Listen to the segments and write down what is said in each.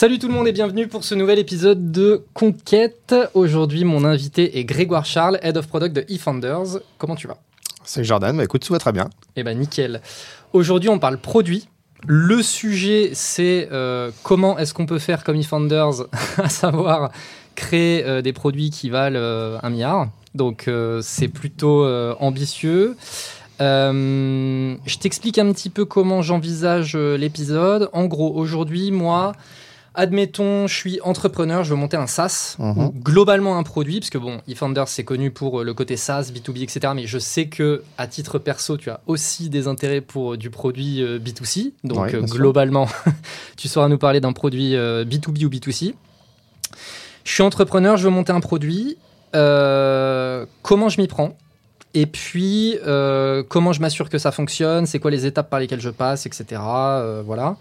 Salut tout le monde et bienvenue pour ce nouvel épisode de Conquête. Aujourd'hui, mon invité est Grégoire Charles, Head of Product de eFounders. Comment tu vas? C'est Jordan, bah écoute, tout va très bien. Eh ben nickel. Aujourd'hui, on parle produit. Le sujet, c'est euh, comment est-ce qu'on peut faire comme eFounders, à savoir créer euh, des produits qui valent euh, un milliard. Donc c'est plutôt ambitieux. Je t'explique un petit peu comment j'envisage l'épisode. En gros, aujourd'hui, moi, admettons, je suis entrepreneur, je veux monter un SaaS, Mhm. ou globalement un produit, parce que bon, eFounders, c'est connu pour euh, le côté SaaS, B2B, etc. Mais je sais que à titre perso, tu as aussi des intérêts pour euh, du produit euh, B2C. Donc Ouais, globalement, tu sauras nous parler d'un produit euh, B2B ou B2C. Je suis entrepreneur, je veux monter un produit. Euh, comment je m'y prends? Et puis, euh, comment je m'assure que ça fonctionne? C'est quoi les étapes par lesquelles je passe, etc. Euh, voilà.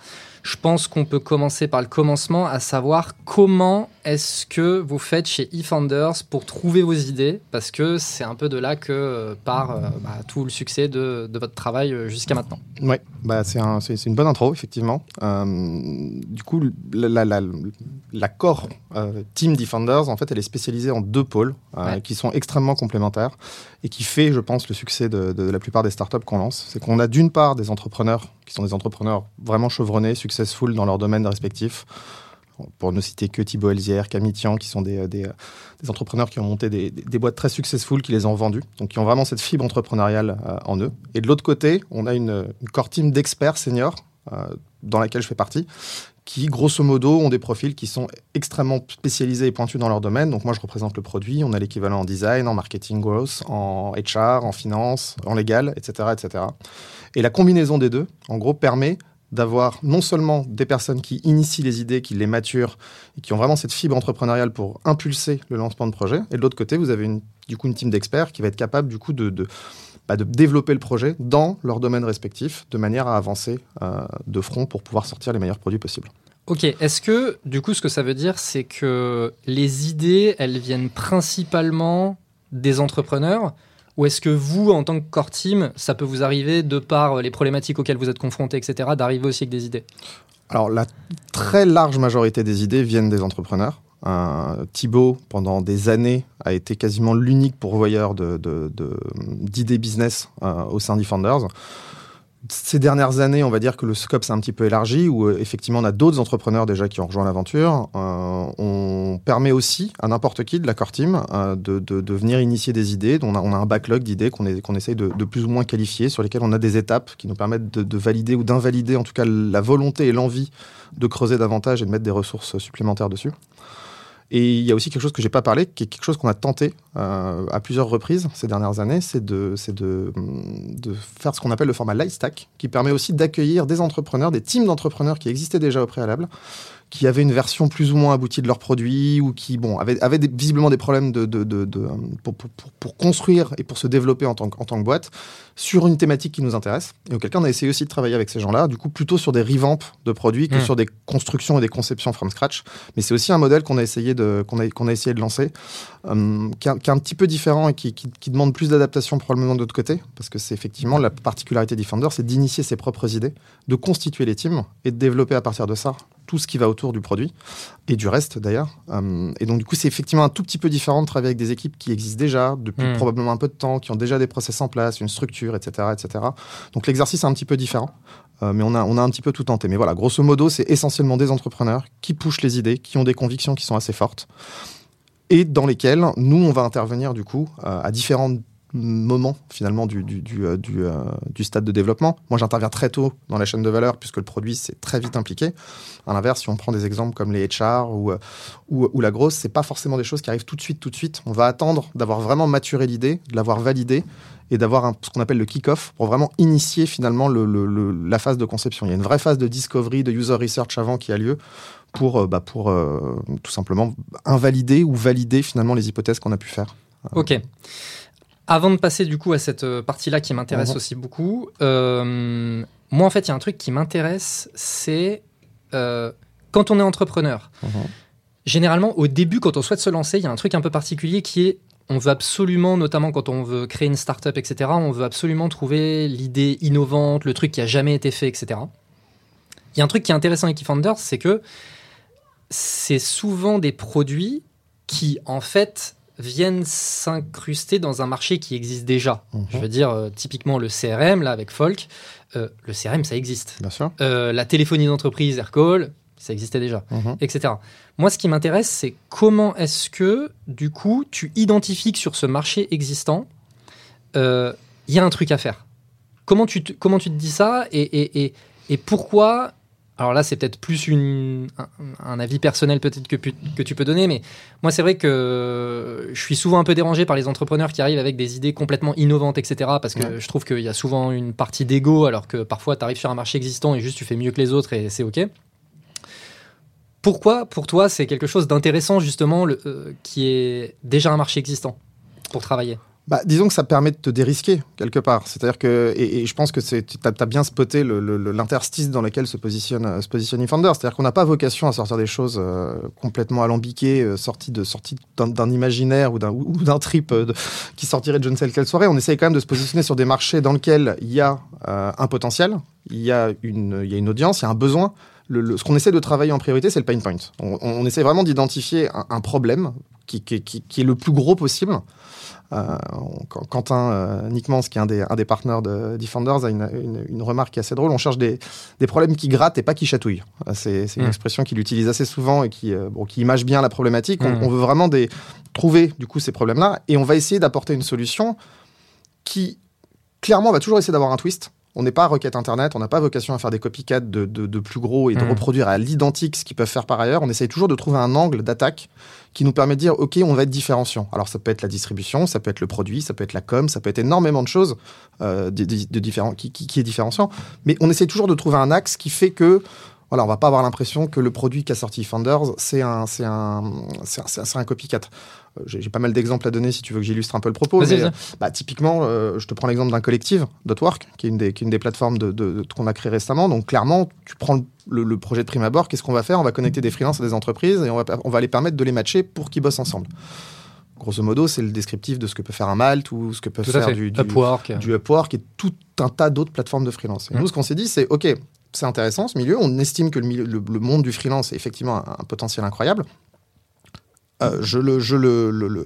Je pense qu'on peut commencer par le commencement, à savoir comment est-ce que vous faites chez eFounders pour trouver vos idées, parce que c'est un peu de là que euh, part euh, bah, tout le succès de, de votre travail euh, jusqu'à maintenant. Ouais, bah c'est un- c'est- c'est une bonne intro, effectivement. Du coup, la, la, la, la core Team Defenders, en fait, elle est spécialisée en deux pôles Ouais. qui sont extrêmement complémentaires et qui fait, je pense, le succès de, la plupart des startups qu'on lance. C'est qu'on a d'une part des entrepreneurs qui sont des entrepreneurs vraiment chevronnés, successful dans leur domaine respectif. Pour ne citer que Thibaut Elzière, Camille Tian, qui sont des, entrepreneurs qui ont monté des boîtes très successful, qui les ont vendues, donc qui ont vraiment cette fibre entrepreneuriale euh, en eux. Et de l'autre côté, on a une, une core team d'experts seniors, euh, dans laquelle je fais partie, qui, grosso modo, ont des profils qui sont extrêmement spécialisés et pointus dans leur domaine. Donc moi, je représente le produit, on a l'équivalent en design, en marketing growth, en HR, en finance, en légal, etc., etc. Et la combinaison des deux, en gros, permet d'avoir non seulement des personnes qui initient les idées, qui les maturent et qui ont vraiment cette fibre entrepreneuriale pour impulser le lancement de projet, et de l'autre côté, vous avez une, du coup une team d'experts qui va être capable du coup de, de, bah, de développer le projet dans leur domaine respectif, de manière à avancer euh, de front pour pouvoir sortir les meilleurs produits possibles. Ok, est-ce que du coup ce que ça veut dire c'est que les idées elles viennent principalement des entrepreneurs? Ou est-ce que vous en tant que core team ça peut vous arriver de par les problématiques auxquelles vous êtes confrontés etc d'arriver aussi avec des idées? Alors la très large majorité des idées viennent des entrepreneurs. Euh, Thibaut, pendant des années, a été quasiment l'unique pourvoyeur d'idées business euh, au sein d'eFounders. Ces dernières années, on va dire que le scope s'est un petit peu élargi, où euh, effectivement on a d'autres entrepreneurs déjà qui ont rejoint l'aventure. Euh, on permet aussi à n'importe qui de la core team de, venir initier des idées. On a, on a un backlog d'idées qu'on essaye de, plus ou moins qualifier, sur lesquelles on a des étapes qui nous permettent de valider ou d'invalider en tout cas la volonté et l'envie de creuser davantage et de mettre des ressources supplémentaires dessus. Et il y a aussi quelque chose que j'ai pas parlé, quelque chose qu'on a tenté euh, à plusieurs reprises ces dernières années, c'est de, c'est de, de faire ce qu'on appelle le format light stack, qui permet aussi d'accueillir des entrepreneurs, des teams d'entrepreneurs qui existaient déjà au préalable, qui avaient une version plus ou moins aboutie de leurs produits ou qui bon, avaient, avaient des- visiblement des problèmes de, de, de- de- pour, pour- pour- pour construire et pour se développer en tant, que- en tant que boîte sur une thématique qui nous intéresse. Et auquel cas, on a essayé aussi de travailler avec ces gens-là, du coup plutôt sur des revamps de produits que Mm. sur des constructions et des conceptions from scratch. Mais c'est aussi un modèle qu'on a essayé de, qu'on a, qu'on a essayé de lancer, euh, qui, est, un petit peu différent et qui, qui- qui demande plus d'adaptation probablement de l'autre côté, parce que c'est effectivement la particularité Defender, c'est d'initier ses propres idées, de constituer les teams et de développer à partir de ça tout ce qui va autour du produit et du reste d'ailleurs. Euh, et donc du coup, c'est effectivement un tout petit peu différent de travailler avec des équipes qui existent déjà depuis Mm. probablement un peu de temps, qui ont déjà des process en place, une structure, etc., etc. Donc l'exercice est un petit peu différent. Euh, mais on a, on a un petit peu tout tenté. Mais voilà, grosso modo, c'est essentiellement des entrepreneurs qui pushent les idées, qui ont des convictions qui sont assez fortes, et dans lesquelles nous, on va intervenir du coup euh, à différents moments finalement du, du, du, euh, euh, du stade de développement. Moi, j'interviens très tôt dans la chaîne de valeur puisque le produit s'est très vite impliqué. À l'inverse, si on prend des exemples comme les HR ou, euh, ou, ou la grosse, c'est pas forcément des choses qui arrivent tout de suite, tout de suite. On va attendre d'avoir vraiment maturé l'idée, de l'avoir validée et d'avoir ce qu'on appelle le kick-off pour vraiment initier finalement le- le- le- la phase de conception. Il y a une vraie phase de discovery, de user research avant qui a lieu pour, euh, bah, pour tout simplement invalider ou valider finalement les hypothèses qu'on a pu faire. Ok. Avant de passer du coup à cette euh, partie-là qui m'intéresse Mhm. aussi beaucoup, euh, moi en fait il y a un truc qui m'intéresse, c'est euh, quand on est entrepreneur. Généralement au début quand on souhaite se lancer, il y a un truc un peu particulier qui est on veut absolument, notamment quand on veut créer une startup, etc., on veut absolument trouver l'idée innovante, le truc qui a jamais été fait, etc. Il y a un truc qui est intéressant avec eFounders, c'est que c'est souvent des produits qui, en fait, viennent s'incruster dans un marché qui existe déjà. Mhm. Je veux dire, euh, typiquement le CRM, là, avec Folk, euh, le CRM, ça existe. Bien sûr. Euh, la téléphonie d'entreprise, Aircall, ça existait déjà, Mhm. etc. Moi, ce qui m'intéresse, c'est comment est-ce que, du coup, tu identifies que sur ce marché existant, il y a un truc à faire. Comment tu te, comment tu te dis ça et, et, et, et pourquoi alors là, c'est peut-être plus une, un, un avis personnel peut-être que, que tu peux donner, mais moi, c'est vrai que je suis souvent un peu dérangé par les entrepreneurs qui arrivent avec des idées complètement innovantes, etc. Parce que Ouais. je trouve qu'il y a souvent une partie d'ego, alors que parfois, tu arrives sur un marché existant et juste tu fais mieux que les autres et c'est OK. Pourquoi, pour toi, c'est quelque chose d'intéressant, justement, le, euh, qui est déjà un marché existant pour travailler? Bah, disons que ça permet de te dérisquer quelque part. C'est-à-dire que, et, je pense que tu as, bien spoté le- le- le- l'interstice dans lequel se positionne, euh, se positionne eFounder. C'est-à-dire qu'on n'a pas vocation à sortir des choses euh, complètement alambiquées, euh, sorties d'un, imaginaire ou d'un, trip euh, qui sortirait de je ne sais quelle soirée. On essaye quand même de se positionner sur des marchés dans lesquels il y a un potentiel, il y a une, y a une audience, il y a un besoin. Ce qu'on essaie de travailler en priorité, c'est le pain point. On, on essaie vraiment d'identifier un, problème qui- qui- qui est le plus gros possible. Euh, on- Quentin euh, Nickmans, qui est un des, un des partenaires de Defenders, a une, une- une remarque qui est assez drôle. On cherche des, des problèmes qui grattent et pas qui chatouillent. Euh, C'est une Mm. expression qu'il utilise assez souvent et qui, bon, qui image bien la problématique. On, Mm. on veut vraiment des, trouver du coup ces problèmes-là et on va essayer d'apporter une solution qui, clairement, va toujours essayer d'avoir un twist. On n'est pas requête internet, on n'a pas vocation à faire des copycats de, de- de plus gros et de Mm. reproduire à l'identique ce qu'ils peuvent faire par ailleurs. On essaye toujours de trouver un angle d'attaque qui nous permet de dire ok on va être différenciant. Alors ça peut être la distribution, ça peut être le produit, ça peut être la com, ça peut être énormément de choses euh, de, de- qui, qui- qui est différenciant. Mais on essaie toujours de trouver un axe qui fait que voilà on va pas avoir l'impression que le produit qu'a sorti Founders c'est un c'est un c'est un, c'est un- c'est un copycat. Euh, J'ai pas mal d'exemples à donner si tu veux que j'illustre un peu le propos. Mais, euh, bah, typiquement, euh, je te prends l'exemple d'un collectif, Dotwork, qui est une des, qui est une des plateformes de, de- de- qu'on a créé récemment. Donc clairement, tu prends le, le- le projet de prime abord, qu'est-ce qu'on va faire? On va connecter des freelances à des entreprises et on va, on va les permettre de les matcher pour qu'ils bossent ensemble. Grosso modo, c'est le descriptif de ce que peut faire un Malt ou ce que peut Tout faire du, du, Upwork. du Upwork et tout un tas d'autres plateformes de freelance. Et Mm. nous, ce qu'on s'est dit, c'est OK, c'est intéressant ce milieu. On estime que le, milieu- le- le monde du freelance est effectivement un, un potentiel incroyable. Euh,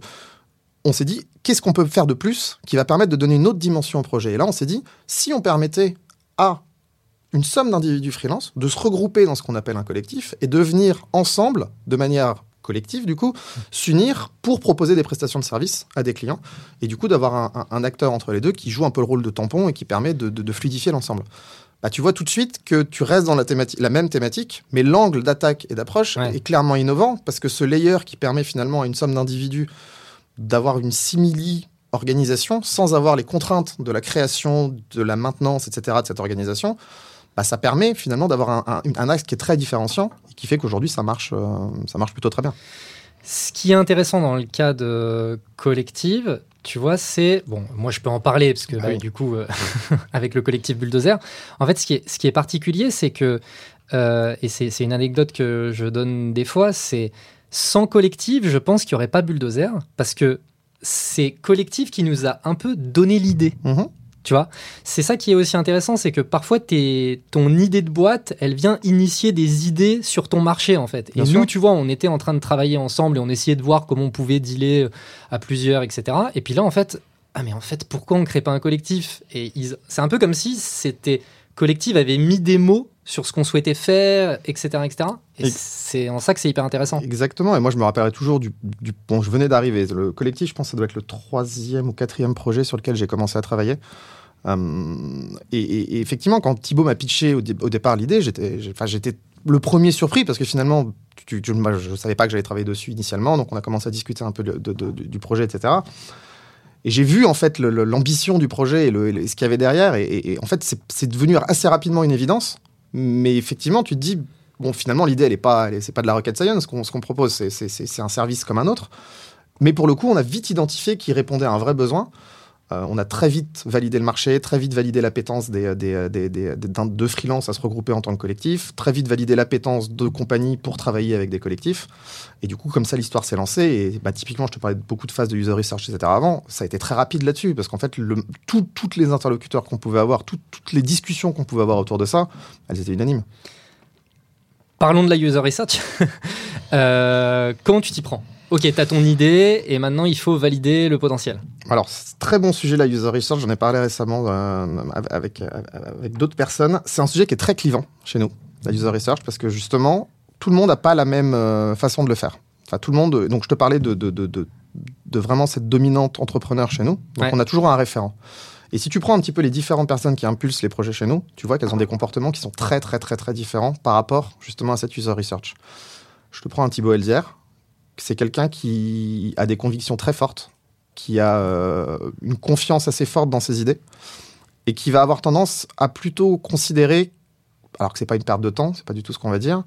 On s'est dit, qu'est-ce qu'on peut faire de plus qui va permettre de donner une autre dimension au projet? Et là, on s'est dit, si on permettait à une somme d'individus freelance de se regrouper dans ce qu'on appelle un collectif et de venir ensemble, de manière collective, du coup, s'unir pour proposer des prestations de services à des clients et du coup d'avoir un, acteur entre les deux qui joue un peu le rôle de tampon et qui permet de fluidifier l'ensemble. Bah, tu vois tout de suite que tu restes dans la, thématique, la même thématique, mais l'angle d'attaque et d'approche Ouais. est clairement innovant parce que ce layer qui permet finalement à une somme d'individus d'avoir une simili organisation sans avoir les contraintes de la création, de la maintenance, etc. de cette organisation, bah, ça permet finalement d'avoir un, un- un axe qui est très différenciant et qui fait qu'aujourd'hui ça marche, euh, ça marche plutôt très bien. Ce qui est intéressant dans le cas de collective, tu vois, c'est bon. Moi, je peux en parler parce que Ah bah, oui. du coup, euh, avec le collectif Bulldozer, en fait, ce qui est, ce qui est particulier, c'est que euh, et c'est c'est une anecdote que je donne des fois, c'est sans collectif, je pense qu'il n'y aurait pas Bulldozer parce que c'est collectif qui nous a un peu donné l'idée. Mhm. Tu vois, c'est ça qui est aussi intéressant, c'est que parfois tes- ton idée de boîte, elle vient initier des idées sur ton marché en fait. Et Bien nous, sûr. tu vois, on était en train de travailler ensemble et on essayait de voir comment on pouvait dealer à plusieurs, etc. Et puis là, en fait, ah mais en fait, pourquoi on crée pas un collectif? Et ils- c'est un peu comme si c'était collectif avait mis des mots sur ce qu'on souhaitait faire, etc., etc. Et Et- c'est en ça que c'est hyper intéressant. Exactement, et moi je me rappellerai toujours du, du- Bon, je venais d'arriver. Le collectif, je pense que ça doit être le troisième ou quatrième projet sur lequel j'ai commencé à travailler. Euh, et, effectivement, quand Thibaut m'a pitché au, dé- au départ l'idée, j'étais le premier surpris parce que finalement, tu, tu- moi, je ne savais pas que j'allais travailler dessus initialement, donc on a commencé à discuter un peu de- de- de- du projet, etc. Et j'ai vu en fait l'ambition du projet et, le- et le- ce qu'il y avait derrière, et, en fait, c'est devenu assez rapidement une évidence. Mais effectivement, tu te dis, bon, finalement, l'idée, elle est pas, c'est pas de la rocket science. Ce qu'on ce qu'on propose, c'est- c'est un service comme un autre. Mais pour le coup, on a vite identifié qu'il répondait à un vrai besoin. Euh, on a très vite validé le marché, très vite validé l'appétence des, des, des, des, des- de freelance à se regrouper en tant que collectif, très vite validé l'appétence de compagnies pour travailler avec des collectifs. Et du coup, comme ça, l'histoire s'est lancée. Et bah, typiquement, je te parlais de beaucoup de phases de user research, etc. avant. Ça a été très rapide là-dessus, parce qu'en fait, toutes les interlocuteurs qu'on pouvait avoir, tout- toutes les discussions qu'on pouvait avoir autour de ça, elles étaient unanimes. Parlons de la user research. Euh, comment tu t'y prends? Ok, tu as ton idée et maintenant il faut valider le potentiel. Alors, très bon sujet la user research. J'en ai parlé récemment euh, avec, euh, avec d'autres personnes. C'est un sujet qui est très clivant chez nous, la user research, parce que justement, tout le monde n'a pas la même façon de le faire. Enfin, tout le monde. Donc, je te parlais de, de, de, de, vraiment cette dominante entrepreneur chez nous. Donc, on a toujours un référent. Et si tu prends un petit peu les différentes personnes qui impulsent les projets chez nous, tu vois qu'elles ont des comportements qui sont très, très, très, très différents par rapport justement à cette user research. Je te prends un Thibaut Elzière. C'est quelqu'un qui a des convictions très fortes, qui a euh, une confiance assez forte dans ses idées et qui va avoir tendance à plutôt considérer, alors que c'est pas une perte de temps, c'est pas du tout ce qu'on va dire,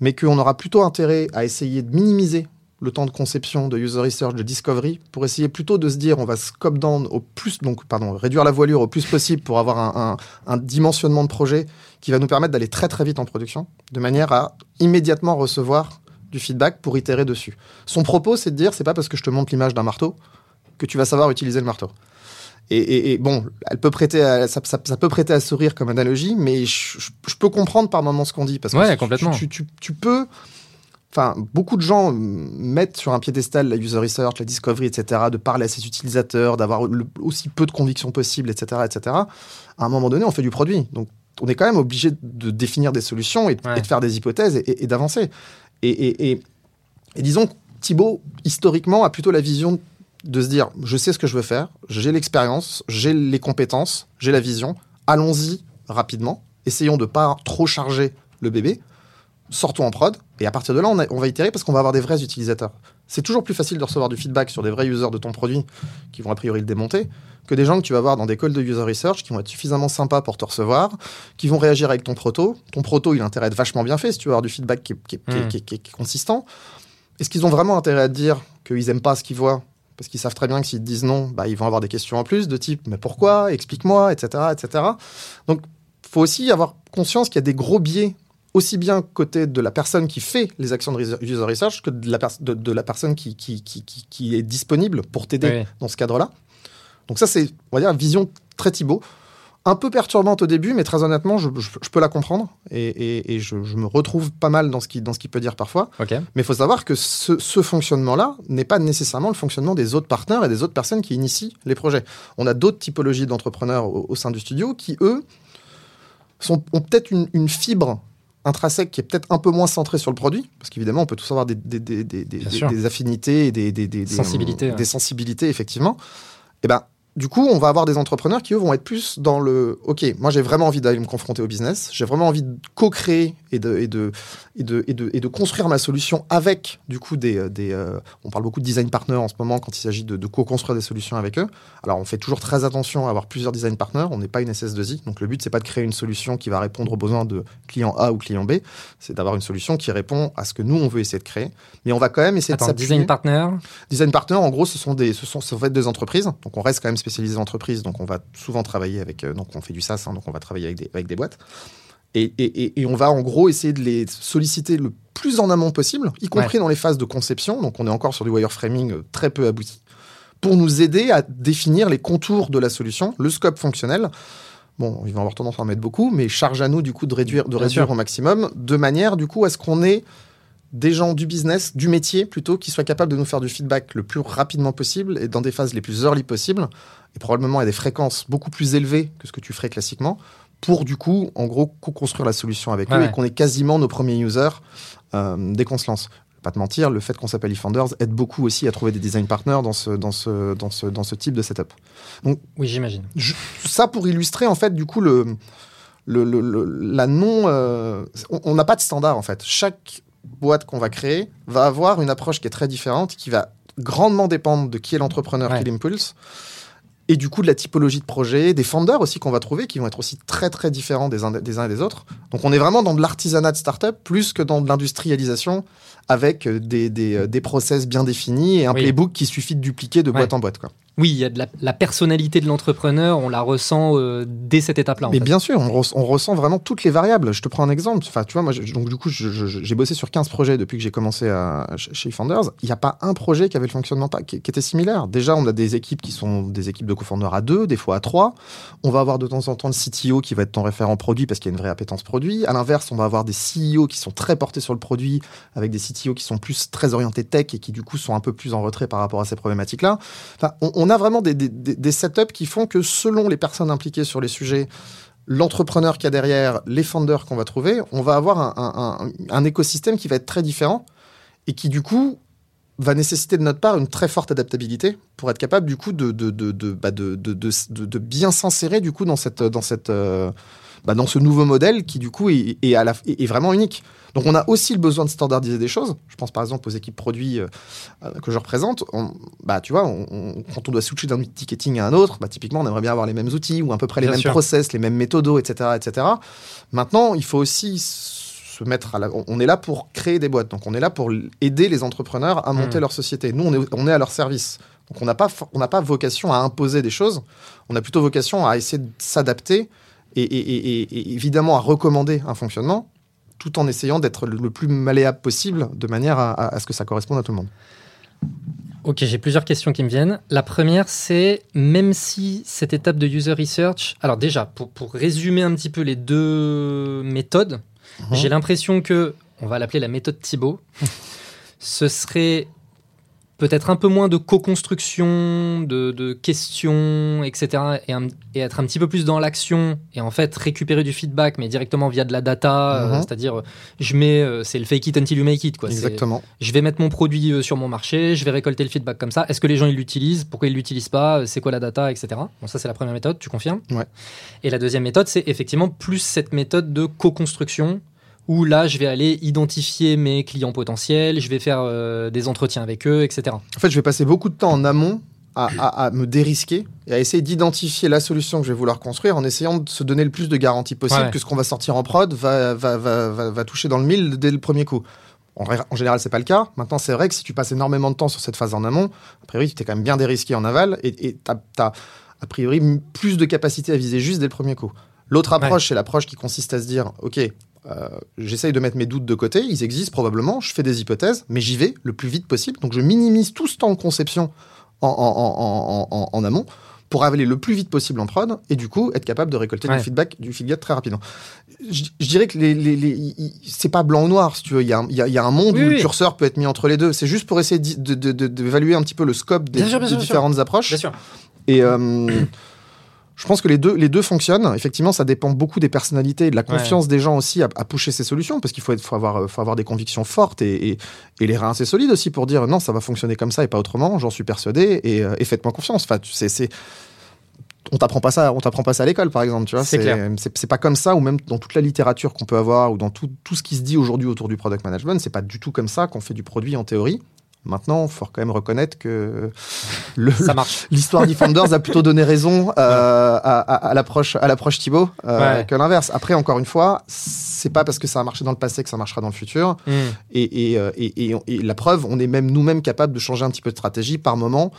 mais qu'on aura plutôt intérêt à essayer de minimiser le temps de conception, de user research, de discovery, pour essayer plutôt de se dire on va scope down au plus, donc pardon, réduire la voilure au plus possible pour avoir un, un dimensionnement de projet qui va nous permettre d'aller très très vite en production, de manière à immédiatement recevoir du feedback pour itérer dessus. Son propos, c'est de dire c'est pas parce que je te montre l'image d'un marteau que tu vas savoir utiliser le marteau. Et, bon, elle peut prêter à, ça, peut prêter à sourire comme analogie, mais je, peux comprendre par moments ce qu'on dit. Parce que complètement. Tu, tu, peux. Enfin, beaucoup de gens mettent sur un piédestal la user research, la discovery, etc., de parler à ses utilisateurs, d'avoir aussi peu de convictions possibles, etc., etc. À un moment donné, on fait du produit. Donc, on est quand même obligé de définir des solutions et, de faire des hypothèses et, et d'avancer. Et, disons, Thibaut, historiquement, a plutôt la vision de se dire, je sais ce que je veux faire, j'ai l'expérience, j'ai les compétences, j'ai la vision, allons-y rapidement, essayons de pas trop charger le bébé, sortons en prod, et à partir de là, on, on va itérer parce qu'on va avoir des vrais utilisateurs. C'est toujours plus facile de recevoir du feedback sur des vrais users de ton produit qui vont a priori le démonter que des gens que tu vas voir dans des calls de user research qui vont être suffisamment sympas pour te recevoir, qui vont réagir avec ton proto. Ton proto, il a intérêt à être vachement bien fait si tu veux avoir du feedback qui est, consistant. Est-ce qu'ils ont vraiment intérêt à te dire qu'ils n'aiment pas ce qu'ils voient? Parce qu'ils savent très bien que s'ils te disent non, bah, ils vont avoir des questions en plus de type mais pourquoi, explique-moi, etc., etc. Donc, faut aussi avoir conscience qu'il y a des gros biais aussi bien côté de la personne qui fait les actions de user research que de la, de, la personne qui, qui, qui, qui, est disponible pour t'aider dans ce cadre-là. Donc ça, c'est, on va dire, une vision très Thibaut. Un peu perturbante au début, mais très honnêtement, je, peux la comprendre et, je, me retrouve pas mal dans ce qu'il qui peut dire parfois. Mais il faut savoir que ce, fonctionnement-là n'est pas nécessairement le fonctionnement des autres partenaires et des autres personnes qui initient les projets. On a d'autres typologies d'entrepreneurs au, sein du studio qui, eux, sont, ont peut-être une, fibre intrinsèque qui est peut-être un peu moins centrée sur le produit, parce qu'évidemment, on peut tous avoir des, des, affinités et des, sensibilités, des sensibilités, effectivement. Et eh ben, du coup, on va avoir des entrepreneurs qui, eux, vont être plus dans le OK, moi j'ai vraiment envie d'aller me confronter au business, j'ai vraiment envie de co-créer et de, et, de, et, de, et, de, et de construire ma solution avec, du coup, des. des euh, on parle beaucoup de design partners en ce moment quand il s'agit de, de co-construire des solutions avec eux. Alors, on fait toujours très attention à avoir plusieurs design partners, on n'est pas une SS2I, donc le but, c'est pas de créer une solution qui va répondre aux besoins de client A ou client B, c'est d'avoir une solution qui répond à ce que nous, on veut essayer de créer. Mais on va quand même essayer de Design partner? Design partner, en gros, ce sont, des, ce sont, ce sont des entreprises, donc on reste quand même spécialisé entreprise, donc on va souvent travailler avec, euh, donc on fait du SaaS, hein, donc on va travailler avec des, avec des boîtes. Et, et, et, on va en gros essayer de les solliciter le plus en amont possible, y compris dans les phases de conception, donc on est encore sur du wireframing euh, très peu abouti, pour nous aider à définir les contours de la solution, le scope fonctionnel. Bon, ils vont avoir tendance à en mettre beaucoup, mais charge à nous du coup de réduire, de réduire au maximum, de manière du coup à ce qu'on ait des gens du business, du métier plutôt, qui soient capables de nous faire du feedback le plus rapidement possible et dans des phases les plus early possibles, et probablement à des fréquences beaucoup plus élevées que ce que tu ferais classiquement, pour du coup, en gros, co-construire la solution avec eux et qu'on ait quasiment nos premiers users euh, dès qu'on se lance. Pas te mentir, le fait qu'on s'appelle eFounders aide beaucoup aussi à trouver des design partners dans ce, dans ce, dans ce, dans ce type de setup. Donc, oui, j'imagine. Ça pour illustrer en fait du coup le, le, la non. Euh, on n'a pas de standard en fait. Chaque boîte qu'on va créer va avoir une approche qui est très différente, qui va grandement dépendre de qui est l'entrepreneur qui l'impulse, et du coup de la typologie de projet, des founders aussi qu'on va trouver, qui vont être aussi très très différents des uns, des uns et des autres. Donc on est vraiment dans de l'artisanat de start-up plus que dans de l'industrialisation avec des, des, des, process bien définis et un playbook qui suffit de dupliquer de boîte en boîte. Quoi. Oui, il y a de la, la personnalité de l'entrepreneur, on la ressent euh, dès cette étape-là. Mais fait. bien sûr, on, res- on ressent vraiment toutes les variables. Je te prends un exemple. Enfin, tu vois, moi, je- donc du coup, j'ai bossé sur 15 projets depuis que j'ai commencé à, chez Founders. Il n'y a pas un projet qui avait le fonctionnement pas, qui, qui était similaire. Déjà, on a des équipes qui sont des équipes de co-founders à deux, des fois à trois. On va avoir de temps en temps le CTO qui va être ton référent produit parce qu'il y a une vraie appétence produit. À l'inverse, on va avoir des CEO qui sont très portés sur le produit avec des CTO qui sont plus très orientés tech et qui du coup sont un peu plus en retrait par rapport à ces problématiques-là. Enfin, on, on a vraiment des, setups qui font que selon les personnes impliquées sur les sujets, l'entrepreneur qu'il y a derrière, les founders qu'on va trouver, on va avoir un, écosystème qui va être très différent et qui du coup va nécessiter de notre part une très forte adaptabilité pour être capable du coup de, bah, bien s'insérer du coup dans, cette, dans, cette, euh, bah, dans ce nouveau modèle qui du coup est, est à la, est est vraiment unique. Donc on a aussi le besoin de standardiser des choses. Je pense par exemple aux équipes produits euh, euh, que je représente. On- bah, tu vois, on- on- quand on doit switcher d'un ticketing à un autre, bah, typiquement on aimerait bien avoir les mêmes outils ou à peu près les Bien mêmes sûr. process, les mêmes méthodos, etc., etc. Maintenant, il faut aussi se mettre à la... On est là pour créer des boîtes. Donc on est là pour aider les entrepreneurs à monter Mm. leur société. Nous, on est, on est à leur service. Donc on n'a pas, for- on n'a pas vocation à imposer des choses. On a plutôt vocation à essayer de s'adapter et, évidemment à recommander un fonctionnement tout en essayant d'être le, le plus malléable possible de manière à, à- à ce que ça corresponde à tout le monde. Ok, j'ai plusieurs questions qui me viennent. La première, c'est même si cette étape de user research. Alors, déjà, pour, pour résumer un petit peu les deux méthodes, Mhm. j'ai l'impression que, on va l'appeler la méthode Thibaut, ce serait peut-être un peu moins de co-construction, de, de questions, etc. Et, un- et être un petit peu plus dans l'action et en fait récupérer du feedback, mais directement via de la data, euh, Mhm. c'est-à-dire euh, je mets, euh, c'est le fake it until you make it. Quoi. Exactement. je vais mettre mon produit sur mon marché, je vais récolter le feedback comme ça. Est-ce que les gens ils l'utilisent? Pourquoi ils l'utilisent pas? C'est quoi la data, etc. Bon, ça c'est la première méthode, tu confirmes? Ouais. Et la deuxième méthode, c'est effectivement plus cette méthode de co-construction où là je vais aller identifier mes clients potentiels, je vais faire euh, des entretiens avec eux, etc. En fait, je vais passer beaucoup de temps en amont à, à- à me dérisquer et à essayer d'identifier la solution que je vais vouloir construire en essayant de se donner le plus de garanties possible Ouais. que ce qu'on va sortir en prod va, va, va, va, va toucher dans le mille dès le premier coup. En, général, c'est pas le cas. Maintenant, c'est vrai que si tu passes énormément de temps sur cette phase en amont, a priori, tu es quand même bien dérisqué en aval et tu as, a priori plus de capacité à viser juste dès le premier coup. L'autre approche, c'est l'approche qui consiste à se dire, OK, euh, j'essaye de mettre mes doutes de côté, ils existent probablement, je fais des hypothèses, mais j'y vais le plus vite possible. Donc je minimise tout ce temps de conception en, en- en- en- en- en amont pour aller le plus vite possible en prod et du coup être capable de récolter Ouais. du feedback, du feedback très rapidement. Je, je dirais que les, les- c'est pas blanc ou noir, si tu veux. Il y a, un- il y a- il y a un monde Oui, où le curseur peut être mis entre les deux. C'est juste pour essayer d'y- de- de- de- d'évaluer un petit peu le scope des, Bien sûr, bien des sûr, bien sûr. différentes approches. Bien sûr. Et euh, je pense que les deux, les deux fonctionnent. Effectivement, ça dépend beaucoup des personnalités et de la confiance des gens aussi à, à pusher ces solutions, parce qu'il faut, être- faut, avoir, euh, faut avoir des convictions fortes et, et, et les reins assez solides aussi pour dire non, ça va fonctionner comme ça et pas autrement. J'en suis persuadé et, euh, et faites-moi confiance. Enfin, c'est on t'apprend pas ça, on t'apprend pas ça à l'école, par exemple. Tu vois, C'est clair. c'est c'est pas comme ça, ou même dans toute la littérature qu'on peut avoir, ou dans tout, tout ce qui se dit aujourd'hui autour du product management, c'est pas du tout comme ça qu'on fait du produit en théorie. Maintenant, il faut quand même reconnaître que l'histoire d'eFounders a plutôt donné raison euh, à, à- à l'approche à l'approche Thibaut euh, Ouais. que l'inverse. Après, encore une fois, c'est pas parce que ça a marché dans le passé que ça marchera dans le futur. Et, et, euh, et- et- et la preuve, on est même nous-mêmes capables de changer un petit peu de stratégie par moment.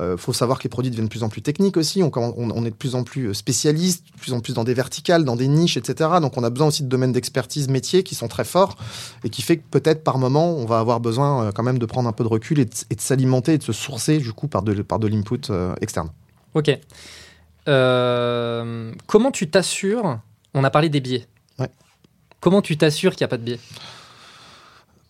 Euh, faut savoir que les produits deviennent de plus en plus techniques aussi. On, commen- on- on est de plus en plus spécialistes, de plus en plus dans des verticales, dans des niches, etc. Donc on a besoin aussi de domaines d'expertise métiers qui sont très forts et qui fait que peut-être par moment, on va avoir besoin euh, quand même de prendre un peu de recul et de, s'alimenter et de se sourcer du coup par de, par de l'input euh, externe. Ok. Euh, comment tu t'assures On a parlé des biais. Ouais. Comment tu t'assures qu'il n'y a pas de biais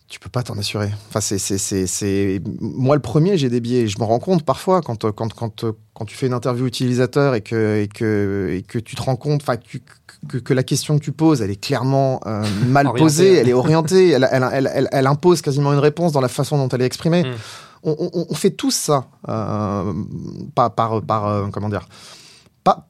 Tu peux pas t'en assurer. Enfin, c'est, c'est, c'est, c'est- Moi, le premier, j'ai des biais. Je me rends compte parfois quand, euh, quand, quand, euh, quand tu fais une interview utilisateur et que, et que, et que tu te rends compte enfin, que, que, que la question que tu poses, elle est clairement euh, mal posée, elle est orientée, elle, elle, elle, elle, elle impose quasiment une réponse dans la façon dont elle est exprimée. Mm. On, on- on fait tous ça euh, par, par, par euh, comment dire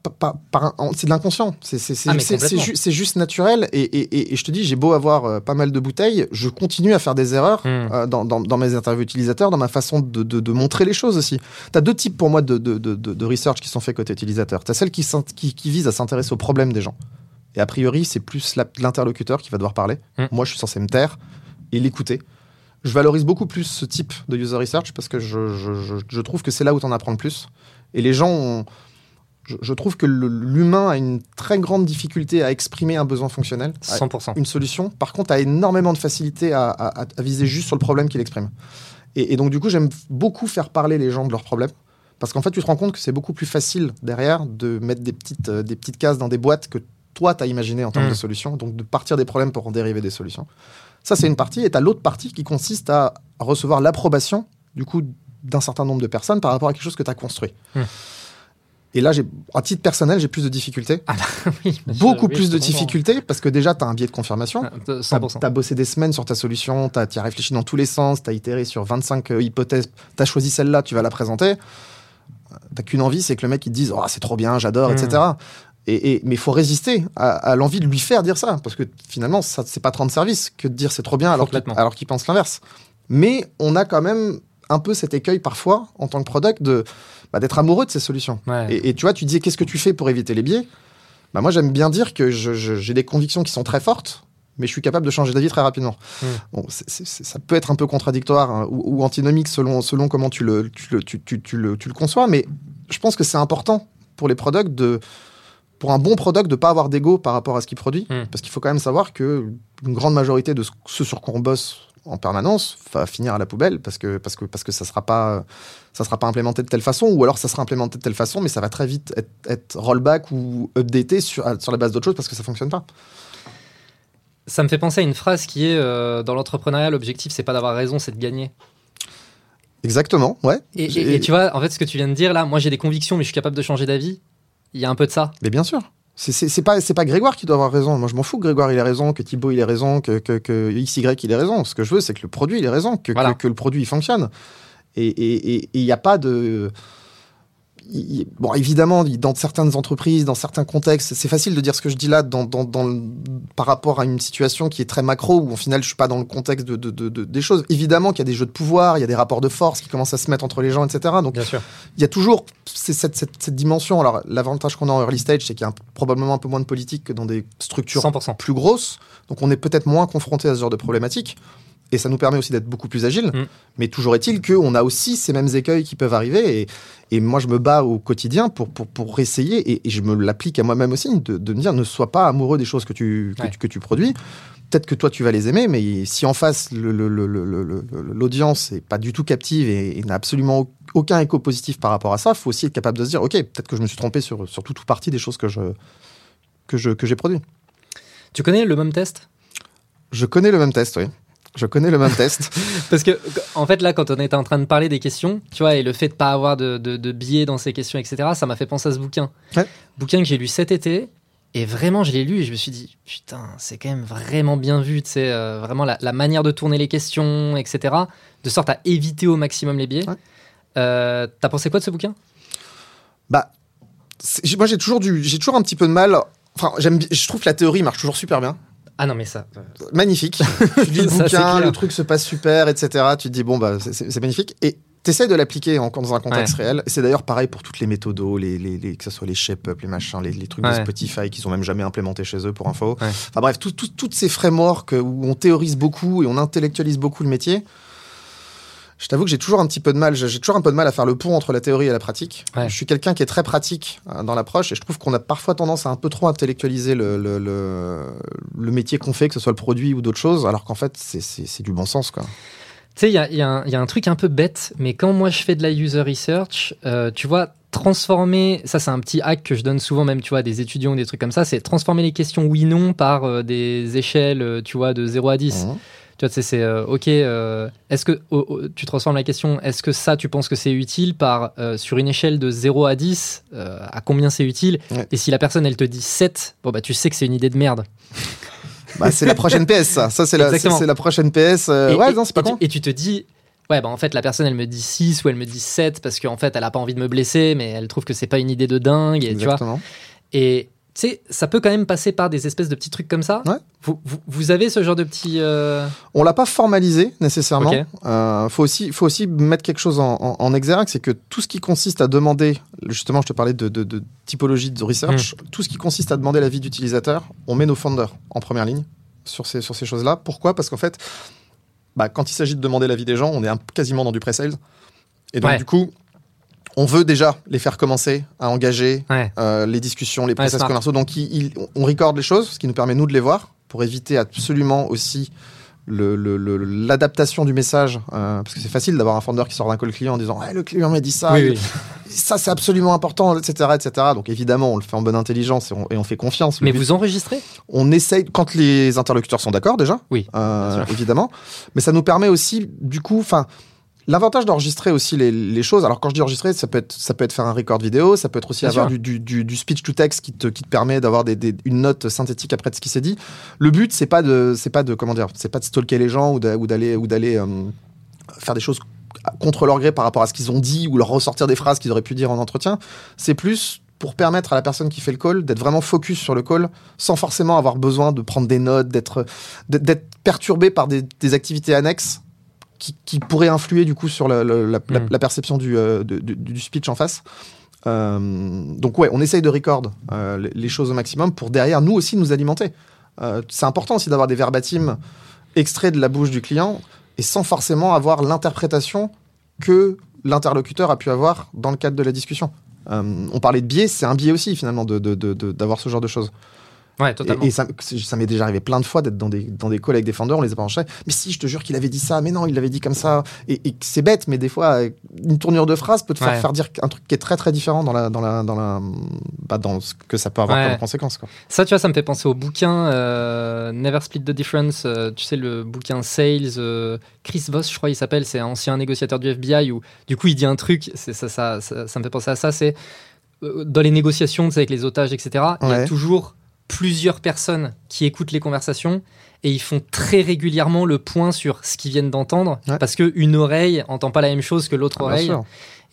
pas, pas- pas- c'est de l'inconscient, c'est Ah, ju- juste naturel. Et, et- et- et je te dis, j'ai beau avoir euh, pas mal de bouteilles, je continue à faire des erreurs Hmm. euh, dans, dans- dans mes interviews utilisateurs, dans ma façon de, de- de montrer les choses aussi. Tu as deux types pour moi de, de, research qui sont faits côté utilisateur. Tu as celle qui, qui, qui vise à s'intéresser aux problèmes des gens. Et a priori, c'est plus l'interlocuteur qui va devoir parler. Hmm. Moi, je suis censé me taire et l'écouter. je valorise beaucoup plus ce type de user research parce que je, je, je, je trouve que c'est là où tu en apprends le plus. Et les gens ont, je, je trouve que l'humain a une très grande difficulté à exprimer un besoin fonctionnel, à 100%. une solution. Par contre, a énormément de facilité à, à- à viser juste sur le problème qu'il exprime. Et, et donc, du coup, j'aime beaucoup faire parler les gens de leurs problèmes. Parce qu'en fait, tu te rends compte que c'est beaucoup plus facile derrière de mettre des petites, euh, des petites cases dans des boîtes que toi, tu as imaginé en termes Mm. de solutions. Donc, de partir des problèmes pour en dériver des solutions. Ça, c'est une partie. Et tu as l'autre partie qui consiste à recevoir l'approbation, du coup, d'un certain nombre de personnes par rapport à quelque chose que tu as construit. Mm. Et là, j'ai, à titre personnel, j'ai plus de difficultés. Oui, je- Beaucoup oui, plus de difficultés parce que déjà, tu as un biais de confirmation. Ah, 100%. as bossé des semaines sur ta solution, tu as, réfléchi dans tous les sens, tu as itéré sur 25 euh, hypothèses, tu as choisi celle-là, tu vas la présenter. T'as qu'une envie, c'est que le mec il te dise oh, c'est trop bien, j'adore, etc. Et, et- mais il faut résister à, à l'envie de lui faire dire ça, parce que finalement, ça c'est pas 30 services que de dire c'est trop bien alors qu'il alors qu'il pense l'inverse. Mais on a quand même un peu cet écueil parfois, en tant que product, de bah, d'être amoureux de ces solutions. Ouais. Et, et tu vois, tu disais qu'est-ce que tu fais pour éviter les biais? Bah, Moi, j'aime bien dire que j'ai des convictions qui sont très fortes, mais je suis capable de changer d'avis très rapidement. Mm. Bon, c'est- ça peut être un peu contradictoire hein, ou, ou antinomique selon, selon comment tu le, tu, le, tu, tu- tu le, tu le conçois, mais je pense que c'est important pour les products de. Pour un bon product, de pas avoir d'ego par rapport à ce qu'il produit, Mm. parce qu'il faut quand même savoir que une grande majorité de ce, ce sur quoi on bosse en permanence va finir à la poubelle parce que parce que parce que ça sera pas ça sera pas implémenté de telle façon ou alors ça sera implémenté de telle façon mais ça va très vite être, être rollback ou updaté sur, sur la base d'autre chose parce que ça fonctionne pas. Ça me fait penser à une phrase qui est euh, dans l'entrepreneuriat, l'objectif c'est pas d'avoir raison, c'est de gagner. Exactement, ouais. Et- et tu vois, en fait, ce que tu viens de dire là, moi j'ai des convictions, mais je suis capable de changer d'avis. Il y a un peu de ça. Mais bien sûr. C'est- pas, pas Grégoire qui doit avoir raison. Moi, je m'en fous que Grégoire il ait raison, que Thibaut il ait raison, que, que, que XY il ait raison. Ce que je veux, c'est que le produit il ait raison, que, Voilà. que, que le produit il fonctionne. Et il et, et, il n'y a pas de. Il- bon, évidemment, dans certaines entreprises, dans certains contextes, c'est facile de dire ce que je dis là dans, dans, dans le- par rapport à une situation qui est très macro, où au final, je suis pas dans le contexte de, de- de- de- des choses. Évidemment qu'il y a des jeux de pouvoir, il y a des rapports de force qui commencent à se mettre entre les gens, etc. Donc, Bien sûr. il y a toujours cette, cette, cette dimension. Alors, l'avantage qu'on a en early stage, c'est qu'il y a un- probablement un peu moins de politique que dans des structures 100%. plus grosses. Donc, on est peut-être moins confronté à ce genre de problématiques. Et ça nous permet aussi d'être beaucoup plus agile. Mm. Mais toujours est-il qu'on a aussi ces mêmes écueils qui peuvent arriver. Et, et moi, je me bats au quotidien pour, pour, pour essayer, et, et je me l'applique à moi-même aussi, de, de me dire ne sois pas amoureux des choses que tu, que, Ouais. tu, que tu produis. Peut-être que toi, tu vas les aimer, mais si en face, l'audience n'est pas du tout captive et, et n'a absolument au- aucun écho positif par rapport à ça, il faut aussi être capable de se dire ok, peut-être que je me suis trompé sur, sur toute ou partie des choses que je que je que j'ai produit. Tu connais le même test? Je connais le même test, oui. Je connais le même test. Parce que, en fait, là, quand on était en train de parler des questions, tu vois, et le fait de pas avoir de, de, de biais dans ces questions, etc., ça m'a fait penser à ce bouquin. Ouais. Bouquin que j'ai lu cet été, et vraiment, je l'ai lu et je me suis dit, putain, c'est quand même vraiment bien vu, tu sais, euh, vraiment la, la manière de tourner les questions, etc., de sorte à éviter au maximum les biais. Ouais. Euh, T'as pensé quoi de ce bouquin? Bah, moi j'ai toujours du, toujours un petit peu de mal. Enfin, je trouve que la théorie marche toujours super bien, Ah non, mais ça. euh, magnifique. tu lis le Ça, bouquin, le truc se passe super, etc. Tu te dis bon bah c'est- magnifique et t'essayes de l'appliquer en, dans un contexte réel. C'est d'ailleurs pareil pour toutes les méthodos, les, les, les- que ce soit les shape-up, les machins, les, les trucs de. Spotify qu'ils ont même jamais implémenté chez eux pour info. Ouais. Enfin bref, tout- tout- toutes ces frameworks où on théorise beaucoup et on intellectualise beaucoup le métier. Je t'avoue que j'ai toujours un petit peu de mal. J'ai toujours un peu de mal à faire le pont entre la théorie et la pratique. Ouais. Je suis quelqu'un qui est très pratique euh, dans l'approche et je trouve qu'on a parfois tendance à un peu trop intellectualiser le, le, le, le métier qu'on fait, que ce soit le produit ou d'autres choses, alors qu'en fait, c'est- du bon sens. Quoi. Tu sais, il y y y a un truc un peu bête, mais quand moi je fais de la user research, euh, tu vois, transformer, ça c'est un petit hack que je donne souvent même, tu vois, à des étudiants ou des trucs comme ça, c'est transformer les questions oui-non par euh, des échelles, tu vois, de 0 à 10. Mhm. Tu vois, tu sais, c'est euh, ok, euh, est-ce que oh, oh, tu transformes la question, est-ce que ça tu penses que c'est utile par euh, sur une échelle de 0 à 10, euh, à combien c'est utile Ouais. Et si la personne elle te dit 7, bon bah tu sais que c'est une idée de merde. Bah, c'est la prochaine PS, ça. Ça, c'est la, prochaine PS. euh, Et- ouais, et- non, c'est pas et tu- con. Et tu te dis, ouais, bah en fait, la personne, elle me dit 6 ou elle me dit 7 parce qu'en fait, elle a pas envie de me blesser, mais elle trouve que c'est pas une idée de dingue, et, tu vois. Et tu sais, ça peut quand même passer par des espèces de petits trucs comme ça. Ouais. Vous, vous, vous avez ce genre de petits. euh, On l'a pas formalisé nécessairement. Euh, faut aussi, faut aussi mettre quelque chose en, en, en exergue, c'est que tout ce qui consiste à demander, justement, je te parlais de, de, de typologie de research, Hmm. tout ce qui consiste à demander l'avis d'utilisateur, on met nos founders en première ligne sur ces, sur ces choses-là. Pourquoi? Parce qu'en fait, bah, quand il s'agit de demander l'avis des gens, on est un- quasiment dans du pre-sales. Et donc, Ouais. du coup, on veut déjà les faire commencer à engager Ouais. euh, les discussions, les process commerciaux. Donc, il- il- on recorde les choses, ce qui nous permet, nous, de les voir, pour éviter absolument aussi le- le- le- l'adaptation du message. euh, parce que c'est facile d'avoir un founder qui sort d'un call client en disant Ouais, le client m'a dit ça, Oui, il- oui. ça c'est absolument important, etc., etc. Donc, évidemment, on le fait en bonne intelligence et on, et on fait confiance. Mais but, vous enregistrez? On essaye quand les interlocuteurs sont d'accord déjà, Oui, euh, évidemment, mais ça nous permet aussi, du coup, enfin. L'avantage d'enregistrer aussi les, les choses, alors quand je dis enregistrer, ça peut être, ça peut être faire un record vidéo, ça peut être aussi Bien avoir du, du, du, du speech to text qui te, qui te permet d'avoir des, des- une note synthétique après de ce qui s'est dit. Le but, c'est pas de, c'est pas de, comment dire, c'est pas de stalker les gens ou d'a- ou d'aller, ou d'aller euh, faire des choses contre leur gré par rapport à ce qu'ils ont dit ou leur ressortir des phrases qu'ils auraient pu dire en entretien. C'est plus pour permettre à la personne qui fait le call d'être vraiment focus sur le call sans forcément avoir besoin de prendre des notes, d'être d'être- d'être perturbé par des, des activités annexes qui, qui pourraient influer du coup sur la, la- la- la- Mm. la perception du, euh, de- du- du speech en face. Euh, donc ouais, on essaye de record euh, les, les choses au maximum pour derrière nous aussi nous alimenter. C'est important aussi d'avoir des verbatims extraits de la bouche du client et sans forcément avoir l'interprétation que l'interlocuteur a pu avoir dans le cadre de la discussion. On parlait de biais, c'est un biais aussi finalement de- de- de- de- d'avoir ce genre de choses. Ouais, totalement. Et, et ça, ça m'est déjà arrivé plein de fois d'être dans des, dans des des founders, on les a pas enchaînés. Mais si, je te jure qu'il avait dit ça, mais non, il l'avait dit comme ça. Et, et c'est bête, mais des fois, une tournure de phrase peut te faire, Ouais. faire dire un truc qui est très très différent dans, la, dans, la, dans, la, bah, dans ce que ça peut avoir Ouais. comme conséquence. Quoi. Ça, tu vois, ça me fait penser au bouquin euh, Never Split the Difference. euh, tu sais, le bouquin Sales. euh, Chris Voss, je crois, il s'appelle. C'est un ancien négociateur du FBI où, du coup, il dit un truc. Ça, ça, ça, ça me fait penser à ça. C'est dans les négociations tu sais, avec les otages, etc. Il y a toujours plusieurs personnes qui écoutent les conversations et ils font très régulièrement le point sur ce qu'ils viennent d'entendre Ouais. parce que une oreille entend pas la même chose que l'autre Ah, oreille.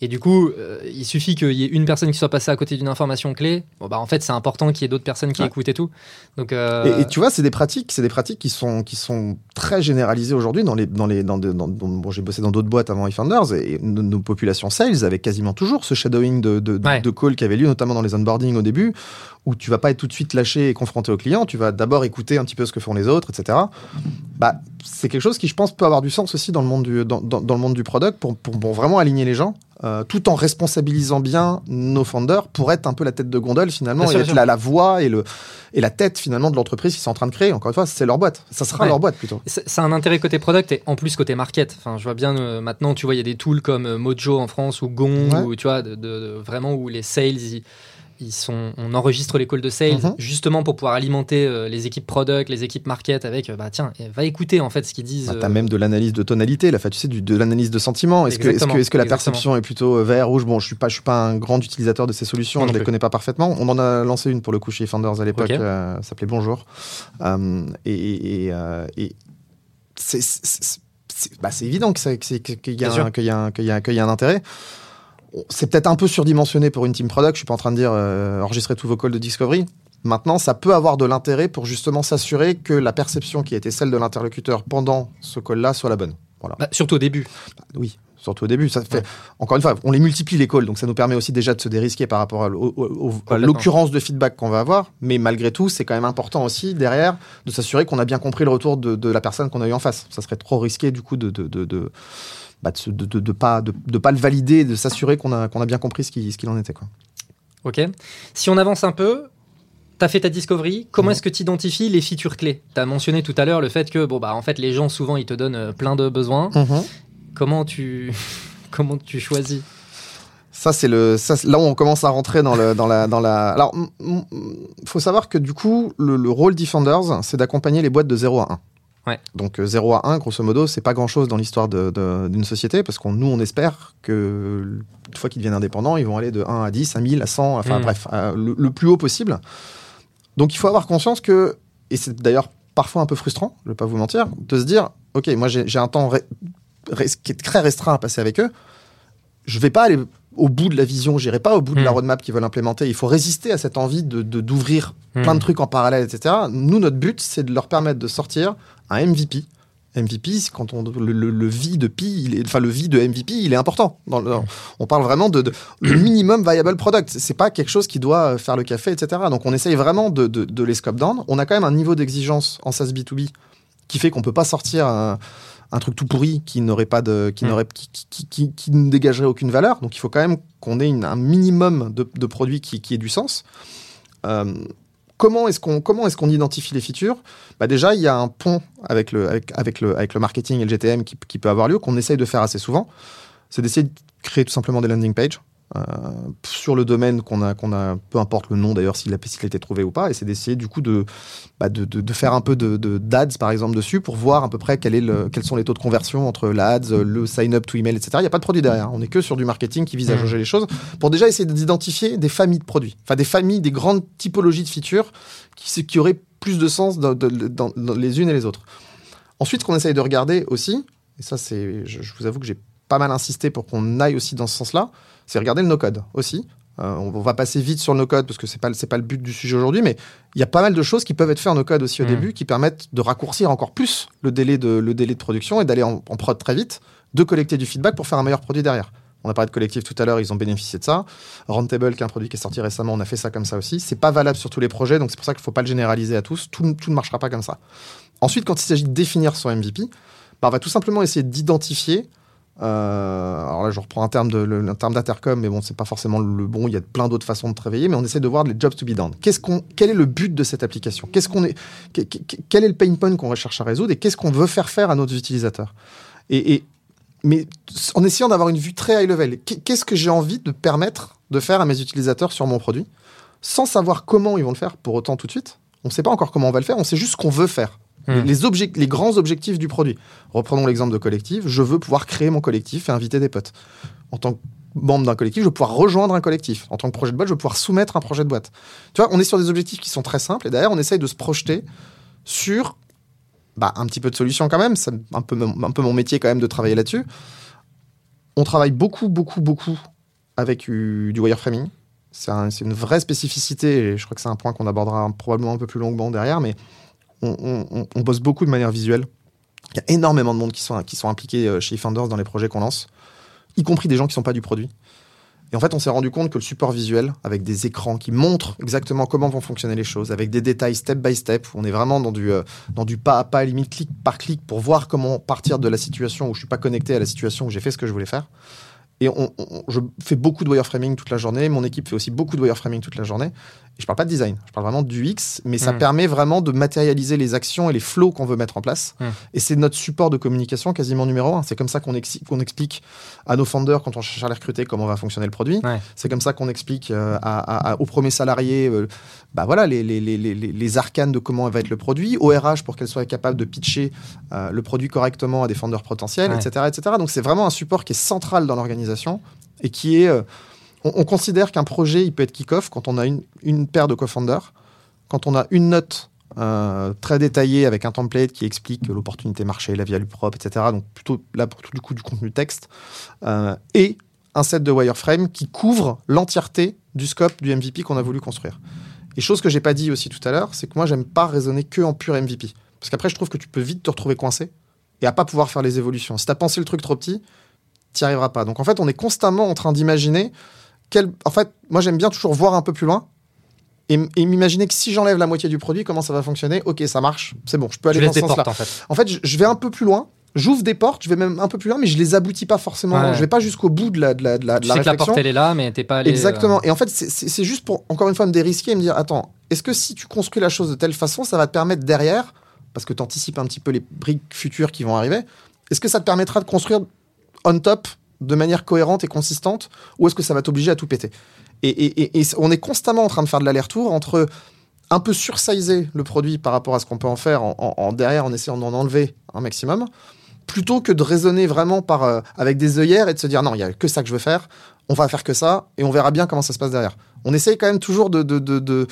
Et du coup, euh, il suffit qu'il y ait une personne qui soit passée à côté d'une information clé. Bon, bah, en fait, c'est important qu'il y ait d'autres personnes qui Ouais. écoutent et tout. Donc, euh, Et, et tu vois, c'est des pratiques, c'est des pratiques qui sont qui sont très généralisées aujourd'hui dans les dans les dans, bon, j'ai bossé dans d'autres boîtes avant iFounders et nos, nos populations sales avaient quasiment toujours ce shadowing de de, de- Ouais. de call qui avait lieu notamment dans les onboarding au début où tu vas pas être tout de suite lâché et confronté au client, tu vas d'abord écouter un petit peu ce que font les autres, etc. Bah c'est quelque chose qui je pense peut avoir du sens aussi dans le monde du dans, dans- dans le monde du product pour, pour, pour vraiment aligner les gens. Euh, tout en responsabilisant bien nos founders pour être un peu la tête de gondole finalement Bien et sûr, être la, la voix et le et la tête finalement de l'entreprise qu'ils sont en train de créer. Encore une fois, c'est leur boîte. Ça sera Ouais. leur boîte plutôt. c'est un intérêt côté product et en plus côté market. Enfin, je vois bien euh, maintenant, tu vois, il y a des tools comme euh, Mojo en France ou Gong, Ouais. ou tu vois, de, de- de- vraiment où les sales, ils, ils sont, on enregistre les calls de sales Mhm. justement pour pouvoir alimenter euh, les équipes product, les équipes market avec, euh, bah tiens, va écouter en fait ce qu'ils disent. Bah, euh, T'as même de l'analyse de tonalité, là, tu sais, du- de l'analyse de sentiment. Est-ce que, est-ce Exactement, que, est-ce que la perception est plutôt euh, vert, rouge? Bon, je suis pas, je suis pas un grand utilisateur de ces solutions, Moi je non les plus. connais pas parfaitement. On en a lancé une pour le coup chez Founders à l'époque, euh, ça s'appelait Bonjour. Euh, et et, et, euh, c'est, bah, c'est évident que qu'il y, qu'il y, qu'il y, y a un intérêt. C'est peut-être un peu surdimensionné pour une team product. Je suis pas en train de dire euh, enregistrer tous vos calls de discovery. Maintenant, ça peut avoir de l'intérêt pour justement s'assurer que la perception qui a été celle de l'interlocuteur pendant ce call-là soit la bonne. Voilà. bah, surtout au début. Oui, surtout au début. Ça fait, Ouais. Encore une fois, on les multiplie les calls, donc ça nous permet aussi déjà de se dérisquer par rapport à, l'occurrence de feedback qu'on va avoir. Mais malgré tout, c'est quand même important aussi derrière de s'assurer qu'on a bien compris le retour de, de la personne qu'on a eu en face. Ça serait trop risqué du coup de de de, de, bah, de, se- de- de- de pas de, de pas le valider, de s'assurer qu'on a qu'on a bien compris ce qui ce qu'il en était quoi. Ok. Si on avance un peu, tu as fait ta discovery. Comment Mhm. est-ce que tu identifies les features clés? Tu as mentionné tout à l'heure le fait que, bon, bah, en fait, les gens, souvent, ils te donnent euh, plein de besoins. Comment tu, comment tu choisis? Ça, c'est le, ça, là où on commence à rentrer dans, le, dans, la, dans la. Alors, il faut savoir que du coup, le, le rôle Defenders, c'est d'accompagner les boîtes de 0 à 1. Ouais. Donc, euh, 0 à 1, grosso modo, c'est pas grand chose dans l'histoire d'une société, parce qu'on nous, on espère que, une fois qu'ils deviennent indépendants, ils vont aller de 1 à 10, à 1000, à 100, enfin Mm. bref, à le, le plus haut possible. Donc, il faut avoir conscience que, et c'est d'ailleurs parfois un peu frustrant, je vais pas vous mentir, de se dire, OK, moi, j'ai un temps qui est très restreint à passer avec eux je vais pas aller au bout de la vision, j'irai pas au bout de la Hmm. roadmap qu'ils veulent implémenter. Il faut résister à cette envie de d'ouvrir plein de trucs en parallèle, etc. Nous, notre but, c'est de leur permettre de sortir un MVP. MVP, quand on le, le, le V de Pi, il est, enfin le V de MVP, il est important. Dans le- on parle vraiment de, de- le minimum viable product. C'est pas quelque chose qui doit euh, faire le café, etc. Donc on essaye vraiment de, de, de les scope down. On a quand même un niveau d'exigence en SaaS B2B qui fait qu'on peut pas sortir un, un truc tout pourri qui n'aurait pas de, qui Mm. n'aurait, qui, qui, qui- qui ne dégagerait aucune valeur. Donc il faut quand même qu'on ait une- un minimum de, de produits qui, qui ait du sens. Euh, comment est-ce qu'on identifie les features? Bah déjà il y a un pont avec le marketing et le GTM qui peut avoir lieu qu'on essaye de faire assez souvent. C'est d'essayer de créer tout simplement des landing pages. Euh, sur le domaine qu'on a, qu'on a, peu importe le nom d'ailleurs, s'il a, s'il a été trouvé ou pas, et c'est d'essayer du coup de, bah, de, de, de faire un peu de, d'ads par exemple dessus pour voir à peu près quel est le, quels sont les taux de conversion entre l'ads, le sign up to email, etc. Il n'y a pas de produit derrière, on est que sur du marketing qui vise à Mhm. jauger les choses pour déjà essayer d'identifier des familles de produits, enfin des familles, des grandes typologies de features qui, qui auraient plus de sens dans, dans- dans- dans les unes et les autres. Ensuite, ce qu'on essaye de regarder aussi, et ça c'est, je, je vous avoue que j'ai pas mal insisté pour qu'on aille aussi dans ce sens-là, c'est regarder le no-code aussi. Euh, on, va passer vite sur le no-code parce que c'est pas c'est pas le but du sujet aujourd'hui, mais il y a pas mal de choses qui peuvent être faites en no-code aussi au Mm. début, qui permettent de raccourcir encore plus le délai de le délai de production et d'aller en, en prod très vite, de collecter du feedback pour faire un meilleur produit derrière. On a parlé de collectif tout à l'heure, ils ont bénéficié de ça. Roundtable, qui est un produit qui est sorti récemment, on a fait ça comme ça aussi. C'est pas valable sur tous les projets, donc c'est pour ça qu'il faut pas le généraliser à tous. Tout, tout ne marchera pas comme ça. Ensuite, quand il s'agit de définir son MVP, bah, on va tout simplement essayer d'identifier. Euh, alors là, je reprends un terme d'intercom, mais bon, c'est pas forcément le bon. Il y a plein d'autres façons de travailler, mais on essaie de voir les jobs to be done. Quel est le but de cette application? Quel est le pain point qu'on recherche à résoudre et qu'est-ce qu'on veut faire faire à nos utilisateurs? Et, mais en essayant d'avoir une vue très high level. Qu'est- Qu'est-ce que j'ai envie de permettre de faire à mes utilisateurs sur mon produit, sans savoir comment ils vont le faire pour autant tout de suite. On ne sait pas encore comment on va le faire, on sait juste ce qu'on veut faire. Hmm. Les, objec- les grands objectifs du produit. Reprenons l'exemple de collectif. Je veux pouvoir créer mon collectif et inviter des potes. En tant que membre d'un collectif, je veux pouvoir rejoindre un collectif. En tant que projet de boîte, je veux pouvoir soumettre un projet de boîte. Tu vois, on est sur des objectifs qui sont très simples et derrière, on essaye de se projeter sur bah, un petit peu de solutions quand même. C'est un peu, mon- un peu mon métier quand même de travailler là-dessus. On travaille beaucoup, beaucoup, beaucoup avec du, du wireframing. C'est un- c'est une vraie spécificité et je crois que c'est un point qu'on abordera probablement un peu plus longuement derrière, mais on, bosse beaucoup de manière visuelle. Il y a énormément de monde qui sont, impliqués euh, chez Founders dans les projets qu'on lance, y compris des gens qui ne sont pas du produit. Et en fait, on s'est rendu compte que le support visuel, avec des écrans qui montrent exactement comment vont fonctionner les choses, avec des détails step by step, on est vraiment dans du, euh, dans du pas à pas, limite clic par clic, pour voir comment partir de la situation où je suis pas connecté à la situation où j'ai fait ce que je voulais faire. Et je fais beaucoup de wireframing toute la journée. Mon équipe fait aussi beaucoup de wireframing toute la journée. Et je parle pas de design, je parle vraiment du X, mais ça Mm. permet vraiment de matérialiser les actions et les flows qu'on veut mettre en place. Mm. Et c'est notre support de communication quasiment numéro un. C'est comme ça qu'on exi- qu'on explique à nos founders quand on cherche à les recruter comment va fonctionner le produit. Ouais. C'est comme ça qu'on explique euh, à- à- aux premiers salariés euh, bah voilà, les, les, les, les, les arcanes de comment va être le produit, au RH pour qu'elle soit capable de pitcher euh, le produit correctement à des founders potentiels, Ouais. etc., etc. Donc c'est vraiment un support qui est central dans l'organisation et qui est... on, on considère qu'un projet, il peut être kick-off quand on a une, paire de co-founders, quand on a une note euh, très détaillée avec un template qui explique l'opportunité marché, la value propre, etc. Donc plutôt là pour tout du coup du contenu texte euh, et un set de wireframe qui couvre l'entièreté du scope du MVP qu'on a voulu construire. Et chose que j'ai pas dit aussi tout à l'heure, c'est que moi j'aime pas raisonner que en pur MVP, parce qu'après je trouve que tu peux vite te retrouver coincé et à pas pouvoir faire les évolutions. Si t'as pensé le truc trop petit, t'y arriveras pas. Donc en fait on est constamment en train d'imaginer quel. En fait, moi j'aime bien toujours voir un peu plus loin. Et, m'imaginer que si j'enlève la moitié du produit, comment ça va fonctionner? Ok, ça marche, c'est bon, je peux aller Tu dans ce sens-là. en fait. En fait, je, je vais un peu plus loin. J'ouvre des portes, je vais même un peu plus loin, mais je les aboutis pas forcément. Ouais. Je vais pas jusqu'au bout de la, de la, de la, de Tu la sais que la porte elle est là, mais t'es pas allé. euh, Exactement. Et en fait, c'est juste pour, encore une fois, me dérisquer et me dire attends, est-ce que si tu construis la chose de telle façon, ça va te permettre derrière, parce que tu anticipes un petit peu les briques futures qui vont arriver, est-ce que ça te permettra de construire on top de manière cohérente et consistante, ou est-ce que ça va t'obliger à tout péter? Et, et- et- et on est constamment en train de faire de l'aller-retour entre un peu sursizer le produit par rapport à ce qu'on peut en faire en, en- en derrière en essayant d'en enlever un maximum, plutôt que de raisonner vraiment par, euh, avec des œillères et de se dire non, il y a que ça que je veux faire, on va faire que ça et on verra bien comment ça se passe derrière. On essaye quand même toujours de. de, de, de-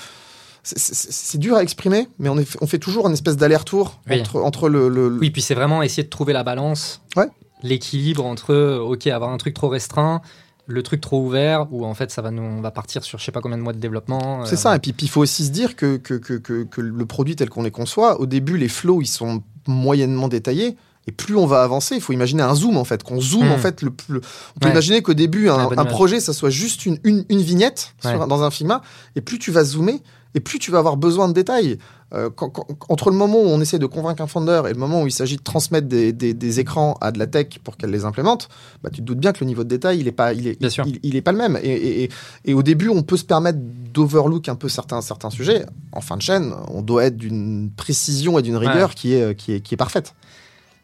c'est- dur à exprimer, mais on, est, on fait toujours une espèce d'aller-retour Oui. entre, entre le, le- le- Oui, puis c'est vraiment essayer de trouver la balance, Ouais. L'équilibre entre, euh, ok, avoir un truc trop restreint, le truc trop ouvert, où en fait ça va nous, on va partir sur je sais pas combien de mois de développement. C'est euh, ça, et puis il faut aussi se dire que, que, que, que, le produit tel qu'on les conçoit, au début, les flows, ils sont moyennement détaillés. Et plus on va avancer, il faut imaginer un zoom en fait, qu'on zoome Hmm. en fait le plus. On peut Ouais. imaginer qu'au début, un, projet, ça soit juste une, une, une vignette sur- dans un Figma, et plus tu vas zoomer, Et plus tu vas avoir besoin de détails. Euh, quand- quand- entre le moment où on essaie de convaincre un founder et le moment où il s'agit de transmettre des, des- des écrans à de la tech pour qu'elle les implémente, bah, tu te doutes bien que le niveau de détail, il est pas, il est, il, il est pas le même. Et, et- et- et au début, on peut se permettre d'overlook un peu certains, certains sujets. En fin de chaîne, on doit être d'une précision et d'une rigueur qui, est, qui, est, qui est parfaite.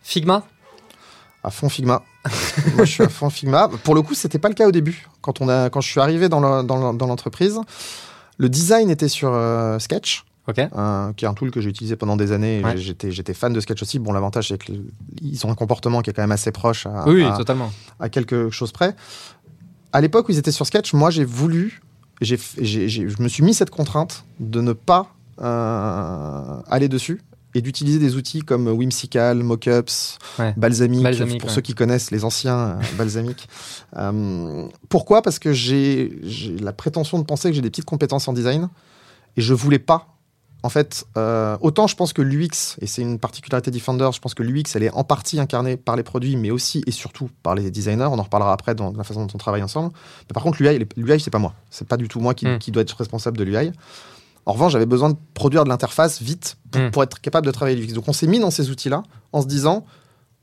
Figma? À fond Figma. Moi, je suis à fond Figma. Pour le coup, c'était pas le cas au début. Quand, on a, quand je suis arrivé dans le- dans le- dans l'entreprise, le design était sur euh, Sketch, Ok. euh, qui est un tool que j'ai utilisé pendant des années. Ouais. j'étais, fan de Sketch aussi. Bon, l'avantage, c'est qu'ils ont un comportement qui est quand même assez proche à, oui, oui, à- totalement. à quelque chose près. À l'époque où ils étaient sur Sketch, moi, j'ai voulu, je me suis mis cette contrainte de ne pas euh, aller dessus et d'utiliser des outils comme Whimsical, Mockups, Ouais. Balsamic, Balsamic, pour ouais. ceux qui connaissent les anciens euh, Balsamic. Euh, pourquoi? Parce que j'ai, j'ai la prétention de penser que j'ai des petites compétences en design et je voulais pas. En fait, euh, autant je pense que l'UX, et c'est une particularité Defender, je pense que l'UX, elle est en partie incarnée par les produits, mais aussi et surtout par les designers. On en reparlera après dans la façon dont on travaille ensemble. Mais par contre, l'UI, l'UI, c'est pas moi. C'est pas du tout moi qui, Mm. qui doit être responsable de l'UI. En revanche, j'avais besoin de produire de l'interface vite pour, Mm. pour être capable de travailler l'UX. Donc, on s'est mis dans ces outils-là en se disant,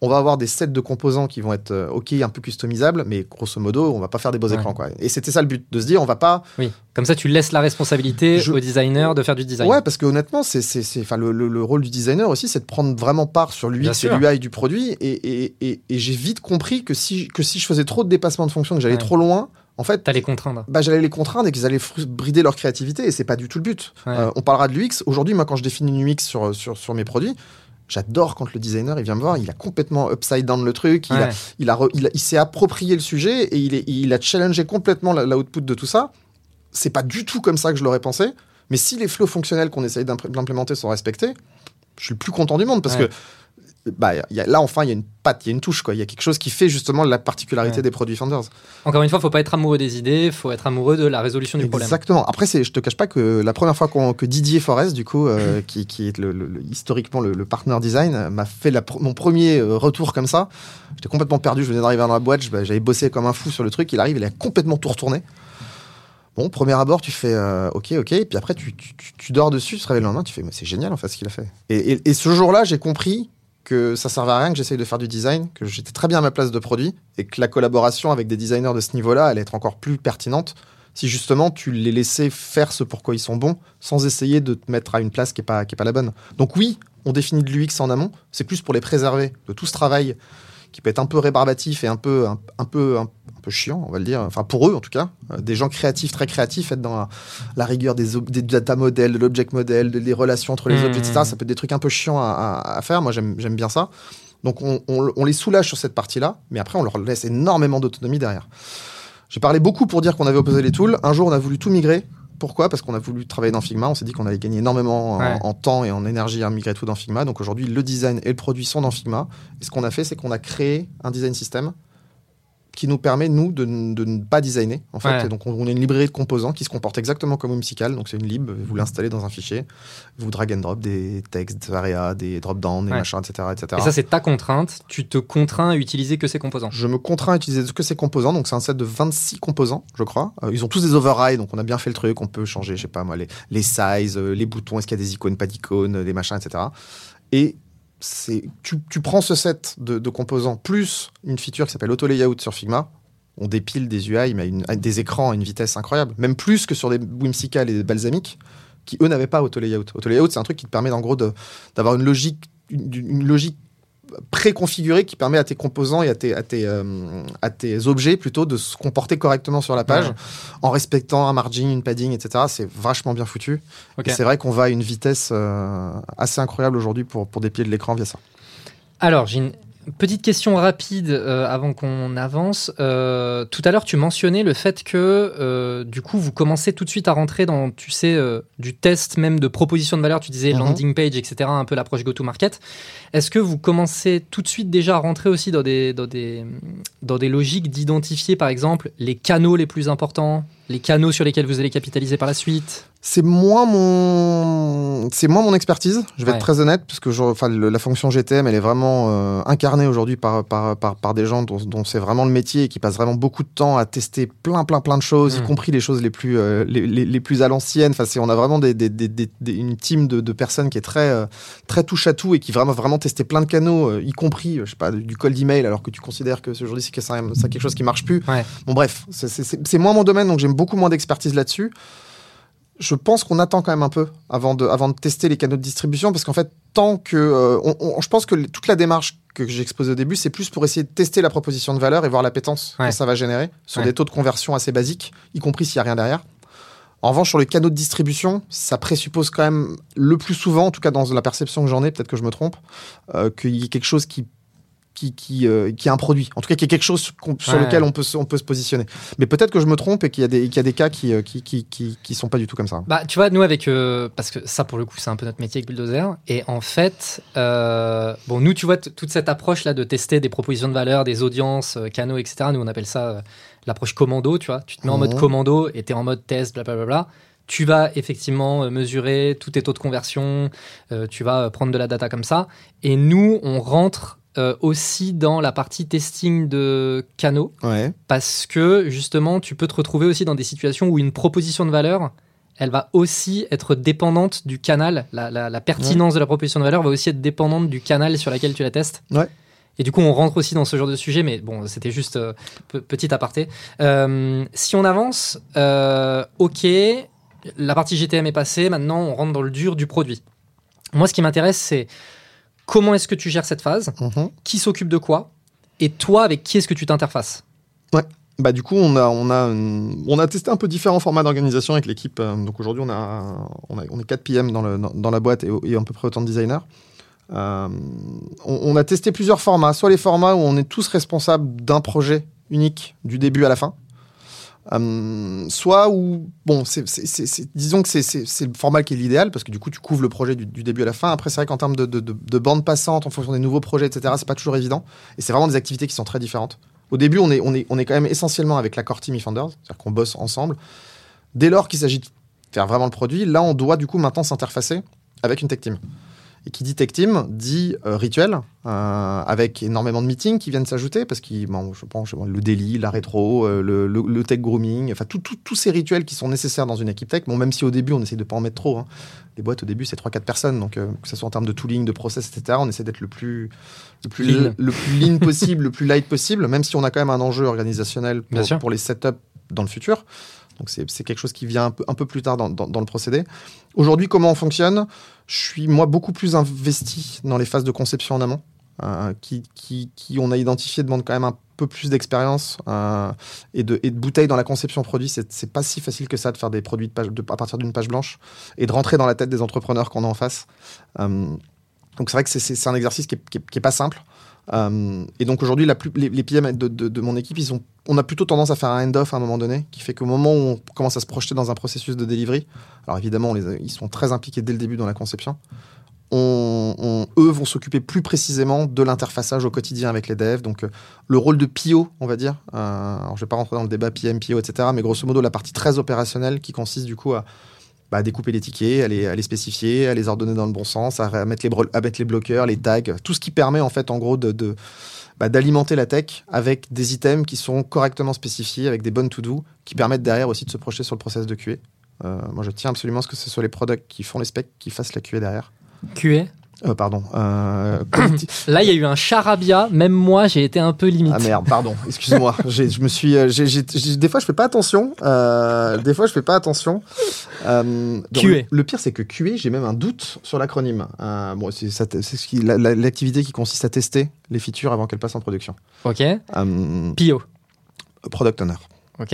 on va avoir des sets de composants qui vont être euh, ok, un peu customisables, mais grosso modo, on va pas faire des beaux Ouais. écrans. Quoi. Et c'était ça le but, de se dire, on va pas Oui. Comme ça, tu laisses la responsabilité Je- au designer de faire du design. Ouais, parce que honnêtement, c'est, enfin, le, le- le rôle du designer aussi, c'est de prendre vraiment part sur l'UX et l'UI du produit. Et, et, et, et j'ai vite compris que si, que si je faisais trop de dépassements de fonction, que j'allais Ouais. trop loin, en fait, T'as les contraindre. bah, j'allais les contraindre et qu'ils allaient brider leur créativité. Et c'est pas du tout le but. Ouais. Euh, on parlera de l'UX. Aujourd'hui, moi, quand je définis une UX sur, sur, sur mes produits, J'adore quand le designer il vient me voir, il a complètement upside down le truc, il, a, il, a re- il, a- il s'est approprié le sujet et il, est, il a challengé complètement la, la output de tout ça. C'est pas du tout comme ça que je l'aurais pensé, mais si les flows fonctionnels qu'on essaye d'imp- d'implémenter sont respectés, je suis le plus content du monde parce Ouais. que bah, il y a, là enfin il y a une patte, il y a une touche quoi, il y a quelque chose qui fait justement la particularité Ouais. des produits Founders. Encore une fois, faut pas être amoureux des idées, faut être amoureux de la résolution du problème. Exactement. Après, c'est, je te cache pas que la première fois qu'on- que Didier Forest, du coup, euh, qui, qui est le, le- le- historiquement le, le partner design, m'a fait la mon premier euh, retour comme ça. J'étais complètement perdu. Je venais d'arriver dans la boîte. bah, J'avais bossé comme un fou sur le truc. Il arrive, il a complètement tout retourné. Bon, premier abord, tu fais euh, OK, OK. Et puis après, tu, tu- tu- tu dors dessus, tu te réveilles le lendemain, tu fais mais c'est génial en fait ce qu'il a fait. Et, et- et ce jour-là, j'ai compris que ça servait à rien que j'essaye de faire du design, que j'étais très bien à ma place de produit et que la collaboration avec des designers de ce niveau-là allait être encore plus pertinente si justement tu les laissais faire ce pourquoi ils sont bons sans essayer de te mettre à une place qui n'est pas, est pas la bonne. Donc oui, on définit de l'UX en amont, c'est plus pour les préserver de tout ce travail qui peut être un peu rébarbatif et un peu, un, peu, peu chiant, on va le dire, enfin pour eux en tout cas, Euh, des gens créatifs, très créatifs, être dans la, la rigueur des, data models, de l'object model, de- des relations entre les Mmh. objets, etc. Ça peut être des trucs un peu chiants à, à- à faire, moi j'aime bien ça. Donc on, on- on les soulage sur cette partie-là, mais après on leur laisse énormément d'autonomie derrière. J'ai parlé beaucoup pour dire qu'on avait opposé les tools. Un jour, on a voulu tout migrer. Pourquoi? Parce qu'on a voulu travailler dans Figma. On s'est dit qu'on allait gagner énormément en, temps et en énergie à migrer tout dans Figma. Donc aujourd'hui, le design et le produit sont dans Figma. Et ce qu'on a fait, c'est qu'on a créé un design system qui nous permet, nous, de, ne pas designer. En fait. Ouais. Et donc, on, on a une librairie de composants qui se comporte exactement comme Whimsical. Donc, c'est une lib. Vous l'installez dans un fichier. Vous drag and drop des textes, des areas, des drop-down, des Ouais. machins, etc., etc. Et ça, c'est ta contrainte. Tu te contrains à utiliser que ces composants. Je me contrains à utiliser que ces composants, donc c'est un set de 26 composants, je crois. Euh, ils ont tous des overrides, donc on a bien fait le truc. On peut changer, je sais pas moi, les, les sizes, euh, les boutons, est-ce qu'il y a des icônes, pas d'icônes, euh, les machins, etc. Et tu, prends ce set de, composants plus une feature qui s'appelle Auto Layout sur Figma. On dépile des UI, mais des écrans à une vitesse incroyable, même plus que sur des Whimsical et des Balsamic, qui eux n'avaient pas Auto Layout. Auto Layout, c'est un truc qui te permet en gros d'avoir une logique préconfiguré qui permet à tes composants et à tes, à tes, euh, à tes objets plutôt de se comporter correctement sur la page Ouais. en respectant un margin, une padding, etc. C'est vachement bien foutu. Ok. Et c'est vrai qu'on va à une vitesse euh, assez incroyable aujourd'hui pour, pour déplier de l'écran via ça. Alors, j'ai une petite question rapide euh, avant qu'on avance. Euh, tout à l'heure, tu mentionnais le fait que, euh, du coup, vous commencez tout de suite à rentrer dans, tu sais, du test même de proposition de valeur. Tu disais Mhm. landing page, etc., un peu l'approche go-to-market. Est-ce que vous commencez tout de suite déjà à rentrer aussi dans des, dans des, dans des logiques d'identifier, par exemple, les canaux les plus importants, les canaux sur lesquels vous allez capitaliser par la suite? C'est moins mon, c'est moins mon expertise. Je vais Ouais. être très honnête, parce que je- enfin, le- la fonction GTM, elle est vraiment euh, incarnée aujourd'hui par, par, par, par des gens dont, dont c'est vraiment le métier et qui passent vraiment beaucoup de temps à tester plein, plein, plein de choses, y compris les choses les plus, euh, les, les, les plus à l'ancienne. Enfin, c'est, on a vraiment des, des, des, une team de, de personnes qui est très, euh, très touche à tout et qui vraiment, vraiment testé plein de canaux, euh, y compris, euh, je sais pas, du cold email, alors que tu considères que aujourd'hui c'est que ça- c'est quelque chose qui marche plus. Ouais. Bon, bref, c'est- moins mon domaine, donc j'ai beaucoup moins d'expertise là-dessus. Je pense qu'on attend quand même un peu avant de, avant de tester les canaux de distribution, parce qu'en fait, tant que. euh, on- on- je pense que toute la démarche que j'ai exposée au début, c'est plus pour essayer de tester la proposition de valeur et voir l'appétence Ouais. que ça va générer sur Ouais. des taux de conversion assez basiques, y compris s'il n'y a rien derrière. En revanche, sur les canaux de distribution, ça présuppose quand même le plus souvent, en tout cas dans la perception que j'en ai, peut-être que je me trompe, euh, qu'il y ait quelque chose qui qui, qui, euh, qui est un produit. En tout cas, qu'il y ait quelque chose sur Ouais. lequel on peut, se- on peut se positionner. Mais peut-être que je me trompe et qu'il y a des, qu'il y a des cas qui, euh, qui, qui, qui, qui sont pas du tout comme ça. Bah, tu vois, nous, avec. euh, parce que ça, pour le coup, c'est un peu notre métier avec Bulldozer. Et en fait, euh, bon, nous, tu vois, toute cette approche-là de tester des propositions de valeur, des audiences, canaux, etc., nous, on appelle ça l'approche commando, tu vois. Tu te mets en mode Mhm. commando et tu es en mode test, blablabla. Tu vas effectivement mesurer tous tes taux de conversion, euh, tu vas prendre de la data comme ça. Et nous, on rentre euh, aussi dans la partie testing de canaux Ouais. parce que justement, tu peux te retrouver aussi dans des situations où une proposition de valeur, elle va aussi être dépendante du canal. La, la- la pertinence de la proposition de valeur va aussi être dépendante du canal sur lequel tu la testes. Ouais. Et du coup, on rentre aussi dans ce genre de sujet, mais bon, c'était juste euh, pe- petit aparté. Euh, si on avance, euh, ok, la partie GTM est passée, maintenant on rentre dans le dur du produit. Moi, ce qui m'intéresse, c'est comment est-ce que tu gères cette phase, Mhm. qui s'occupe de quoi, et toi, avec qui est-ce que tu t'interfaces Bah, du coup, on a, on, a, une- on a testé un peu différents formats d'organisation avec l'équipe. Euh, Donc aujourd'hui, on, a, on, a, on est 4 PM dans, le, dans, dans la boîte et, et à peu près autant de designers. Euh, on, on a testé plusieurs formats. Soit les formats où on est tous responsables d'un projet unique du début à la fin. Euh, soit où, bon, disons que c'est, le format qui est l'idéal parce que du coup, tu couvres le projet du, début à la fin. Après, c'est vrai qu'en termes de bande passante, en fonction des nouveaux projets, etc., c'est pas toujours évident. Et c'est vraiment des activités qui sont très différentes. Au début, on est, on est, on est quand même essentiellement avec la core team eFounders, c'est-à-dire qu'on bosse ensemble. Dès lors qu'il s'agit de faire vraiment le produit, là, on doit du coup maintenant s'interfacer avec une tech team. Et qui dit tech team dit euh, rituel, euh, avec énormément de meetings qui viennent s'ajouter, parce que bon, je pense le daily, la rétro, euh, le, le- le tech grooming, enfin tous ces rituels qui sont nécessaires dans une équipe tech. Bon, même si au début, on essaie de pas en mettre trop. hein. Les boîtes, au début, c'est 3-4 personnes, donc euh, que ce soit en termes de tooling, de process, etc., on essaie d'être le plus, le, plus Lean. le plus lean possible, le plus light possible, même si on a quand même un enjeu organisationnel pour les setups dans le futur. Donc c'est quelque chose qui vient un peu, un peu plus tard dans, dans- le procédé. Aujourd'hui, comment on fonctionne? Je suis moi beaucoup plus investi dans les phases de conception en amont, euh, qui, qui, qui, on a identifié demandent quand même un peu plus d'expérience euh, et, de, et de bouteilles dans la conception produit. C'est pas si facile que ça de faire des produits de à partir d'une page blanche et de rentrer dans la tête des entrepreneurs qu'on a en face. Euh, donc c'est vrai que c'est- un exercice qui est, qui est- qui est pas simple. Euh, et donc aujourd'hui, les, PM de, mon équipe, ils ont, on a plutôt tendance à faire un end-off à un moment donné, qui fait qu'au moment où on commence à se projeter dans un processus de delivery, alors évidemment, ils sont très impliqués dès le début dans la conception, on, on- eux vont s'occuper plus précisément de l'interfaçage au quotidien avec les devs. Donc euh, le rôle de PO, on va dire, euh, alors je vais pas rentrer dans le débat PM, PO, etc., mais grosso modo la partie très opérationnelle qui consiste du coup à bah, découper les tickets, à les, spécifier, à les ordonner dans le bon sens, à, mettre les, à les bloqueurs, les tags, tout ce qui permet en fait en gros bah, d'alimenter la tech avec des items qui sont correctement spécifiés, avec des bonnes to-do, qui permettent derrière aussi de se projeter sur le process de QA. Euh, moi, je tiens absolument à ce que ce soit les products qui font les specs qui fassent la QA derrière. QA Euh, pardon. Euh, Là, il y a eu un charabia. Même moi, j'ai été un peu limite. ah merde, pardon. Excuse-moi. Je me suis. euh, des fois, je fais pas attention. Euh, des fois, je fais pas attention. Donc, QA. Le, le pire, c'est que QA, j'ai même un doute sur l'acronyme. Bon, c'est ce qui- la- la- l'activité qui consiste à tester les features avant qu'elles passent en production. Ok. PO. product owner. Ok.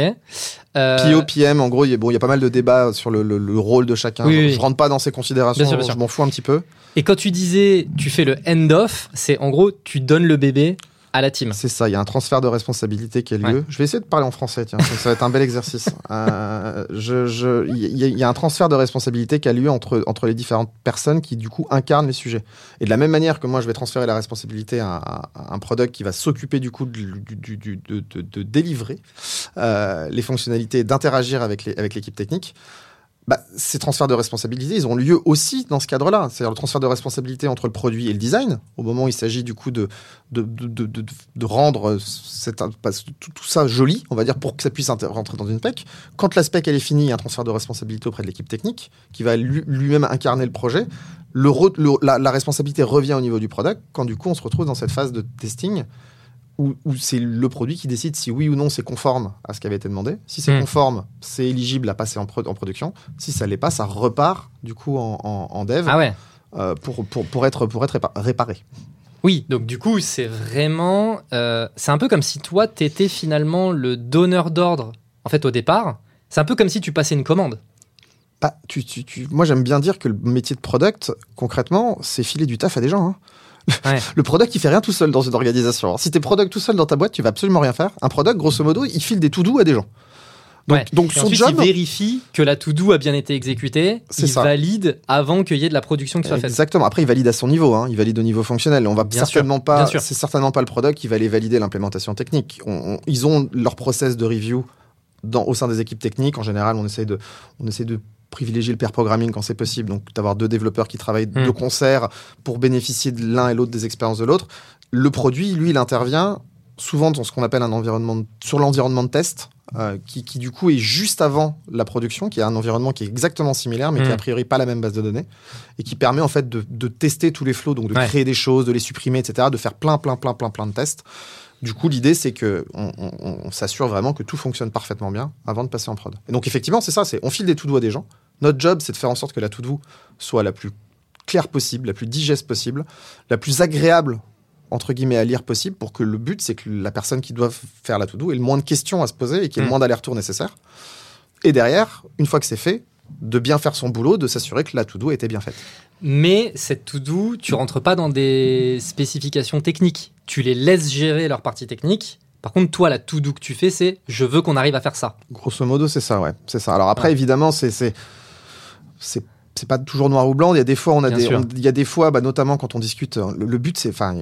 Euh, PO, PM, en gros, il y, a, bon, il y a pas mal de débats sur le, le- le rôle de chacun. Oui, je, oui, je rentre pas dans ces considérations. Bien sûr, bien sûr. Je m'en fous un petit peu. Et quand tu disais, tu fais le end-off, c'est en gros, tu donnes le bébé à la team. C'est ça, il y a un transfert de responsabilité qui a lieu. Ouais. Je vais essayer de parler en français, tiens, ça va être un bel exercice. Euh, je- je- Il y, a- il y a un transfert de responsabilité qui a lieu entre, entre les différentes personnes qui, du coup, incarnent les sujets. Et de la même manière que moi, je vais transférer la responsabilité à, un product qui va s'occuper, du coup, du, du- du- de, de- de délivrer euh, les fonctionnalités, d'interagir avec les- avec l'équipe technique. Bah, ces transferts de responsabilité, ils ont lieu aussi dans ce cadre-là. C'est-à-dire le transfert de responsabilité entre le produit et le design, au moment où il s'agit du coup de, de, de, de, rendre cette, tout, ça joli, on va dire, pour que ça puisse rentrer dans une spec. Quand la spec elle est finie, il y a un transfert de responsabilité auprès de l'équipe technique qui va lui-même incarner le projet. La, la, responsabilité revient au niveau du product quand du coup on se retrouve dans cette phase de testing où, c'est le produit qui décide si oui ou non c'est conforme à ce qui avait été demandé. Si c'est hmm. conforme, c'est éligible à passer en, en production. Si ça l'est pas, ça repart du coup en, en, dev ah ouais. Euh, pour, pour, pour, être, pour être réparé. Oui, donc du coup, c'est vraiment. Euh, c'est un peu comme si toi, tu étais finalement le donneur d'ordre, en fait, au départ. C'est un peu comme si tu passais une commande. Bah, tu, tu, tu... Moi, j'aime bien dire que le métier de product, concrètement, c'est filer du taf à des gens. Hein. le product, il fait rien tout seul dans une organisation. si tu es product tout seul dans ta boîte, tu vas absolument rien faire. Un product, grosso modo, il file des to-do à des gens. Donc, donc son job. Il vérifie que la to-do a bien été exécutée. Il valide avant qu'il y ait de la production qui soit faite. Exactement. Après, il valide à son niveau. Hein. Il valide au niveau fonctionnel. On va certainement pas. C'est certainement pas le product qui va aller valider l'implémentation technique. ils ont leur process de review dans, au sein des équipes techniques. En général, on essaie de, on essaie de privilégier le pair programming quand c'est possible, donc d'avoir deux développeurs qui travaillent de hmm. concert pour bénéficier de l'un et l'autre des expériences de l'autre. Le produit, lui, il intervient souvent dans ce qu'on appelle un environnement sur l'environnement de test, euh, qui, qui, du coup est juste avant la production, qui est un environnement qui est exactement similaire, mais qui a hmm. priori pas la même base de données, et qui permet en fait de, de tester tous les flows, donc de créer des choses, de les supprimer, etc., de faire plein, plein, plein, plein, plein de tests. Du coup, l'idée, c'est que on, s'assure vraiment que tout fonctionne parfaitement bien avant de passer en prod. Et donc, effectivement, c'est ça, c'est on file des tout doigts des gens. Notre job, c'est de faire en sorte que la to-do soit la plus claire possible, la plus digeste possible, la plus agréable entre guillemets à lire possible pour que le but c'est que la personne qui doit faire la to-do ait le moins de questions à se poser et qu'il y ait le mm. moins d'aller-retour nécessaire. Et derrière, une fois que c'est fait, de bien faire son boulot, de s'assurer que la to-do était bien faite. Mais cette to-do, tu rentres pas dans des spécifications techniques. Tu les laisses gérer leur partie technique. Par contre, toi, la to-do que tu fais, c'est je veux qu'on arrive à faire ça. Grosso modo, c'est ça, ouais. C'est ça. Alors après, évidemment, c'est c'est c'est pas toujours noir ou blanc. Il y a des fois, on a des, il y a des fois, bah, notamment quand on discute. Euh, le, but, c'est, enfin,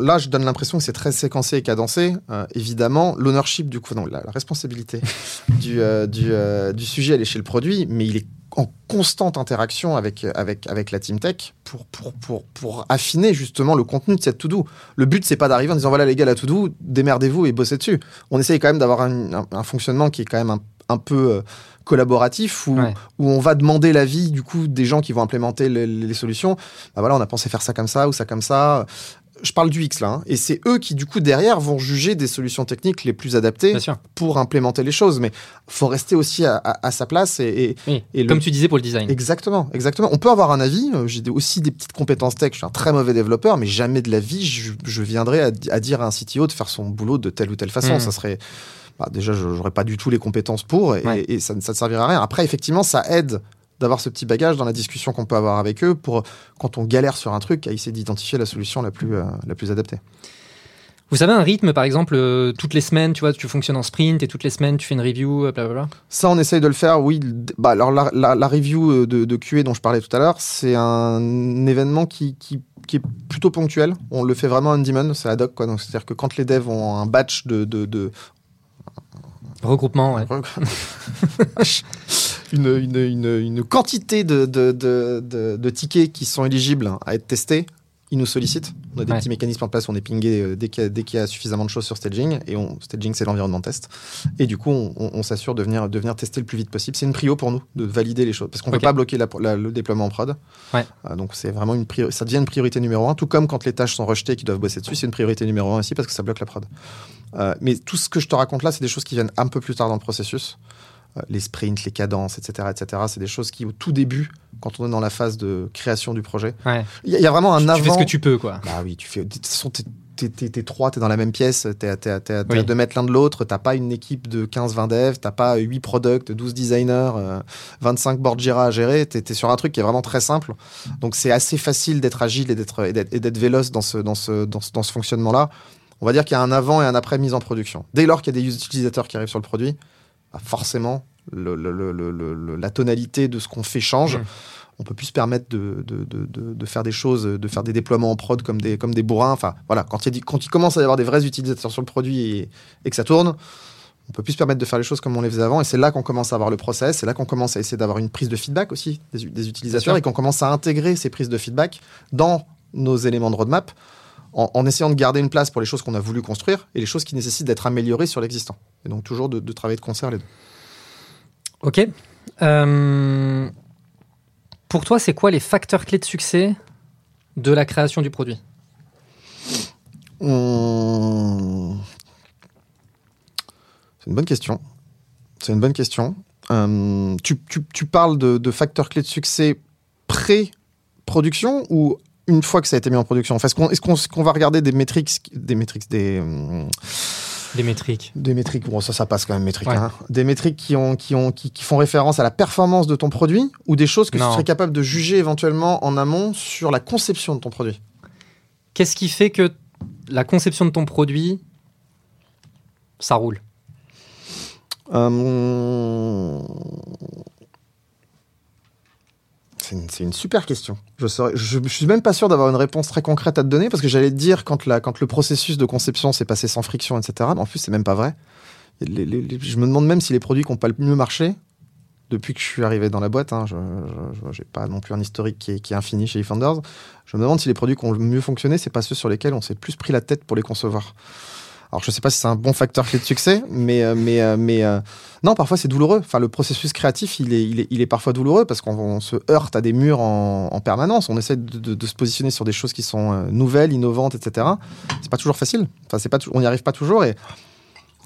là, je donne l'impression que c'est très séquencé et cadencé. Euh, évidemment, l'ownership du coup, non, la, responsabilité du, euh, du, du, sujet, elle est chez le produit, mais il est en constante interaction avec, avec, avec la team tech pour, pour, pour, pour affiner justement le contenu de cette to-do. Le but, c'est pas d'arriver en disant voilà les gars, la to-do, démerdez-vous et bossez dessus. On essaye quand même d'avoir un, un, fonctionnement qui est quand même un, un peu collaboratif où, où on va demander l'avis du coup des gens qui vont implémenter les, solutions. Bah voilà, on a pensé faire ça comme ça ou ça comme ça. Je parle du X là, hein. et c'est eux qui du coup derrière vont juger des solutions techniques les plus adaptées pour implémenter les choses. Mais faut rester aussi à, sa place et, et, comme tu disais pour le design. Exactement, exactement. On peut avoir un avis. Euh, j'ai aussi des petites compétences tech. Je suis un très mauvais développeur, mais jamais de la vie je, je viendrai à, dire à un CTO de faire son boulot de telle ou telle façon. Mmh. Ça serait bah, déjà, je n'aurais pas du tout les compétences pour et, ça, ne servira à rien. Après, effectivement, ça aide d'avoir ce petit bagage dans la discussion qu'on peut avoir avec eux pour, quand on galère sur un truc, à essayer d'identifier la solution la plus, euh, la plus adaptée. Vous savez un rythme, par exemple, euh, toutes les semaines, tu vois, tu fonctionnes en sprint et toutes les semaines tu fais une review, euh, blablabla Ça, on essaye de le faire, oui. Bah, alors, la, la, review de, de, QA dont je parlais tout à l'heure, c'est un événement qui, qui, qui, est plutôt ponctuel. On le fait vraiment en demand, c'est ad hoc, quoi. Donc, c'est-à-dire que quand les devs ont un batch de, de, de Regroupement, une, quantité de, tickets qui sont éligibles à être testés ils nous sollicitent. On a des petits mécanismes en place, on est pingé euh, dès qu'il y, a suffisamment de choses sur staging. Et on, staging, c'est l'environnement test. Et du coup, on, s'assure de venir, de venir tester le plus vite possible. C'est une prio pour nous de valider les choses. Parce qu'on ne peut pas bloquer le déploiement en prod. Ouais. Euh, donc, c'est vraiment une ça devient une priorité numéro un. Tout comme quand les tâches sont rejetées et qu'ils doivent bosser dessus, c'est une priorité numéro un aussi parce que ça bloque la prod. Euh, mais tout ce que je te raconte là, c'est des choses qui viennent un peu plus tard dans le processus. Euh, les sprints, les cadences, etc. etc. C'est des choses qui, au tout début, quand on est dans la phase de création du projet, il y, a vraiment un avant. Tu fais ce que tu peux, quoi. Bah oui, tu fais. De toute façon, t'es trois, t'es dans la même pièce, t'es à, deux mètres l'un de l'autre, t'as pas une équipe de 15-20 devs, t'as pas 8 products, 12 designers, 25 euh, board Jira à gérer, t'es es sur un truc qui est vraiment très simple. Donc c'est assez facile d'être agile et d'être véloce dans ce, dans ce, dans ce, dans ce fonctionnement-là. On va dire qu'il y a un avant et un après mise en production. Dès lors qu'il y a des utilisateurs qui arrivent sur le produit, bah, forcément, la tonalité de ce qu'on fait change. Mmh. On peut plus se permettre de, de, faire des choses, de faire des déploiements en prod comme des, comme des bourrins. Enfin, voilà, quand il, quand il commence à y avoir des vrais utilisateurs sur le produit et, que ça tourne, On peut plus se permettre de faire les choses comme on les faisait avant. Et c'est là qu'on commence à avoir le process. C'est là qu'on commence à essayer d'avoir une prise de feedback aussi des, des utilisateurs et qu'on commence à intégrer ces prises de feedback dans nos éléments de roadmap en, en, essayant de garder une place pour les choses qu'on a voulu construire et les choses qui nécessitent d'être améliorées sur l'existant. Et donc toujours de, de, travailler de concert les deux. Ok. Euh, pour toi, c'est quoi les facteurs clés de succès de la création du produit? On... C'est une bonne question. C'est une bonne question. Euh, tu, parles de, facteurs clés de succès pré-production ou une fois que ça a été mis en production? Est-ce qu'on va regarder des métriques, des métriques, des euh, des métriques. Des métriques, bon, ça, ça passe quand même. Ouais. Hein. Des métriques qui, ont, qui, ont, qui, qui, font référence à la performance de ton produit ou des choses que non. tu serais capable de juger éventuellement en amont sur la conception de ton produit? Qu'est-ce qui fait que la conception de ton produit, ça roule? Euh... C'est une, super question. Je, saurais, je, je suis même pas sûr d'avoir une réponse très concrète à te donner parce que j'allais te dire quand, le processus de conception s'est passé sans friction, etc. Mais en plus, c'est même pas vrai. Je me demande même si les produits qui n'ont pas le mieux marché depuis que je suis arrivé dans la boîte, hein, je n'ai pas non plus un historique qui est, infini chez eFounders, je me demande si les produits qui ont le mieux fonctionné, c'est pas ceux sur lesquels on s'est plus pris la tête pour les concevoir. Alors je sais pas si c'est un bon facteur clé de succès, mais mais mais euh, non, parfois c'est douloureux. Enfin, le processus créatif, il est il est, parfois douloureux parce qu'on se heurte à des murs en, en permanence. On essaie de, se positionner sur des choses qui sont euh, nouvelles, innovantes, etc. C'est pas toujours facile. Enfin, c'est pas on n'y arrive pas toujours et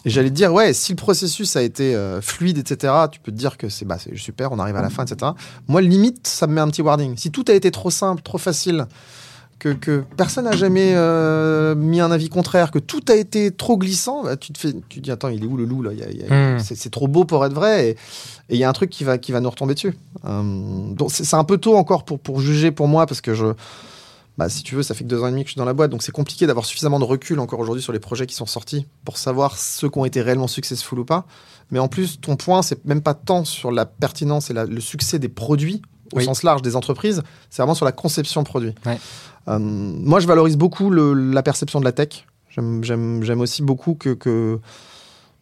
j'allais te dire, ouais, si le processus a été euh, fluide, etc., tu peux te dire que c'est bah, super, on arrive à la fin, etc. Moi, limite, ça me met un petit warning. Si tout a été trop simple, trop facile, que, que personne n'a jamais euh, mis un avis contraire, que tout a été trop glissant, bah, tu te fais, tu te dis, attends, il est où le loup là? Mmh. C'est trop beau pour être vrai, et il y a un truc qui va, qui va nous retomber dessus. Euh, donc c'est un peu tôt encore pour, pour juger pour moi, parce que je bah, si tu veux, ça fait que deux ans et demi que je suis dans la boîte, donc c'est compliqué d'avoir suffisamment de recul encore aujourd'hui sur les projets qui sont sortis pour savoir ceux qui ont été réellement successful ou pas. Mais en plus, ton point, c'est même pas tant sur la pertinence et la, le succès des produits au oui. sens large des entreprises, c'est vraiment sur la conception produit. Ouais. Euh, moi, je valorise beaucoup le, la perception de la tech. J'aime aussi beaucoup que, que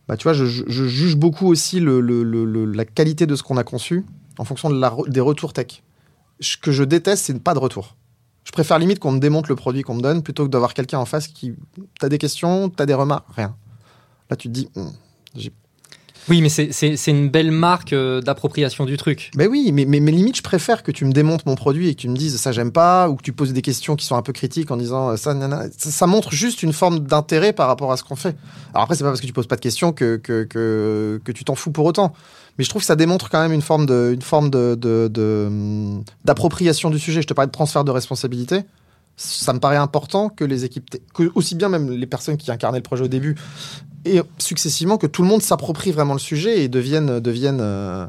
bah, tu vois, je, je, juge beaucoup aussi le, le, la qualité de ce qu'on a conçu en fonction de la, des retours tech. Ce que je déteste, c'est pas de retour. Je préfère limite qu'on me démonte le produit qu'on me donne plutôt que d'avoir quelqu'un en face qui. T'as des questions, t'as des remarques, rien. Là, tu te dis. Hm, oui, mais c'est une belle marque euh, d'appropriation du truc. Mais oui, mais, mais, mais, limite, je préfère que tu me démontes mon produit et que tu me dises ça, j'aime pas, ou que tu poses des questions qui sont un peu critiques en disant ça, nana. Ça, ça montre juste une forme d'intérêt par rapport à ce qu'on fait. Alors après, c'est pas parce que tu poses pas de questions que, que, que, que tu t'en fous pour autant. Mais je trouve que ça démontre quand même une forme de, une forme de, d'appropriation de, de, du sujet. Je te parlais de transfert de responsabilité. Ça me paraît important que les équipes, que aussi bien même les personnes qui incarnaient le projet au début, et successivement que tout le monde s'approprie vraiment le sujet et devienne, devienne, euh,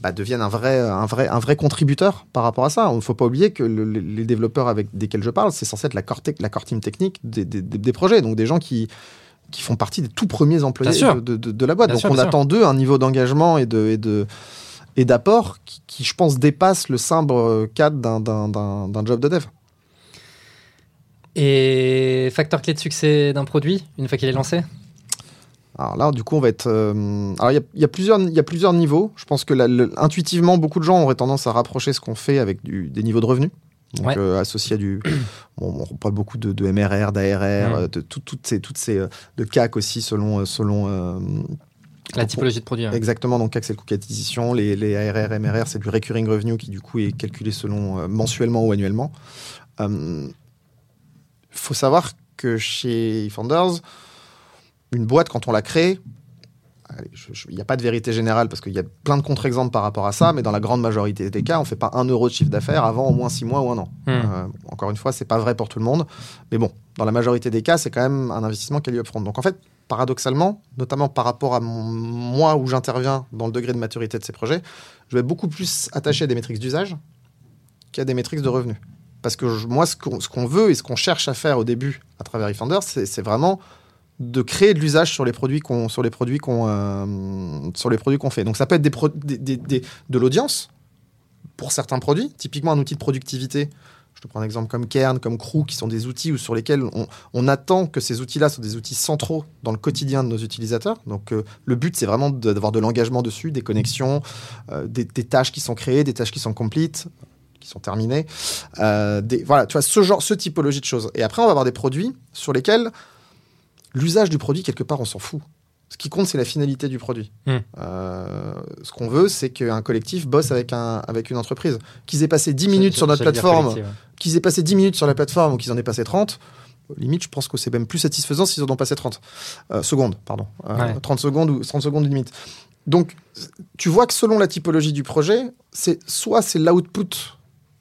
bah, devienne un, vrai, un, vrai, un vrai contributeur par rapport à ça. Il ne faut pas oublier que le, les développeurs avec desquels je parle, c'est censé être la core, la core team technique des, des, des, projets. Donc des gens qui, qui font partie des tout premiers employés de, de, de, de, la boîte. Bien Donc sûr, on attend d'eux un niveau d'engagement et de. Et de et d'apport qui, qui, je pense, dépasse le simple cadre d'un job de dev. Et facteur clé de succès d'un produit, une fois qu'il est lancé? Alors là, du coup, on va être. Euh... Alors, il y, y, a plusieurs, il y a plusieurs niveaux. Je pense que la, le, intuitivement, beaucoup de gens auraient tendance à rapprocher ce qu'on fait avec du, des niveaux de revenus. Donc, ouais. euh, associé à du. Bon, on parle beaucoup de, de MRR, d'ARR, de tout, toutes ces, toutes ces. de CAC aussi, selon. euh, selon euh, la typologie de produit. Ouais. Exactement. Donc, CAC, c'est le coût d'acquisition. Les, les ARR, MRR, c'est du recurring revenue qui, du coup, est calculé selon euh, mensuellement ou annuellement. Faut savoir que chez Founders, une boîte, quand on la crée, il n'y a pas de vérité générale parce qu'il y a plein de contre-exemples par rapport à ça, mais dans la grande majorité des cas, on ne fait pas un euro de chiffre d'affaires avant au moins six mois ou un an. Mmh. Euh, encore une fois, c'est pas vrai pour tout le monde, mais bon, dans la majorité des cas, c'est quand même un investissement qui est lié upfront. Donc en fait, paradoxalement, notamment par rapport à mon, moi où j'interviens dans le degré de maturité de ces projets, je vais beaucoup plus attaché à des métriques d'usage qu'à des métriques de revenus. Parce que moi, ce qu'on qu veut et ce qu'on cherche à faire au début à travers eFounder, c'est vraiment de créer de l'usage sur les produits qu'on sur les produits qu'on euh, sur les produits qu'on fait. Donc ça peut être de l'audience pour certains produits, typiquement un outil de productivité. Je te prends un exemple comme Kern, comme Crew, qui sont des outils ou sur lesquels on, attend que ces outils-là soient des outils centraux dans le quotidien de nos utilisateurs. Donc euh, le but, c'est vraiment d'avoir de l'engagement dessus, des connexions, euh, des, des tâches qui sont créées, des tâches qui sont complètes, qui sont terminées. Euh, des, voilà, tu vois, ce genre, ce typologie de choses. Et après, on va avoir des produits sur lesquels l'usage du produit, quelque part, on s'en fout. Ce qui compte, c'est la finalité du produit. Hmm. Euh, ce qu'on veut, c'est qu'un collectif bosse avec, un, avec une entreprise. Qu'ils aient passé 10 minutes sur notre plateforme, qu'ils aient passé 10 minutes sur la plateforme ou qu'ils en aient passé 30, limite, je pense que c'est même plus satisfaisant s'ils en ont passé 30 Euh, secondes, pardon. Euh, Ouais. 30 secondes ou 30 secondes limite. Donc, tu vois que selon la typologie du projet, c'est soit c'est l'output,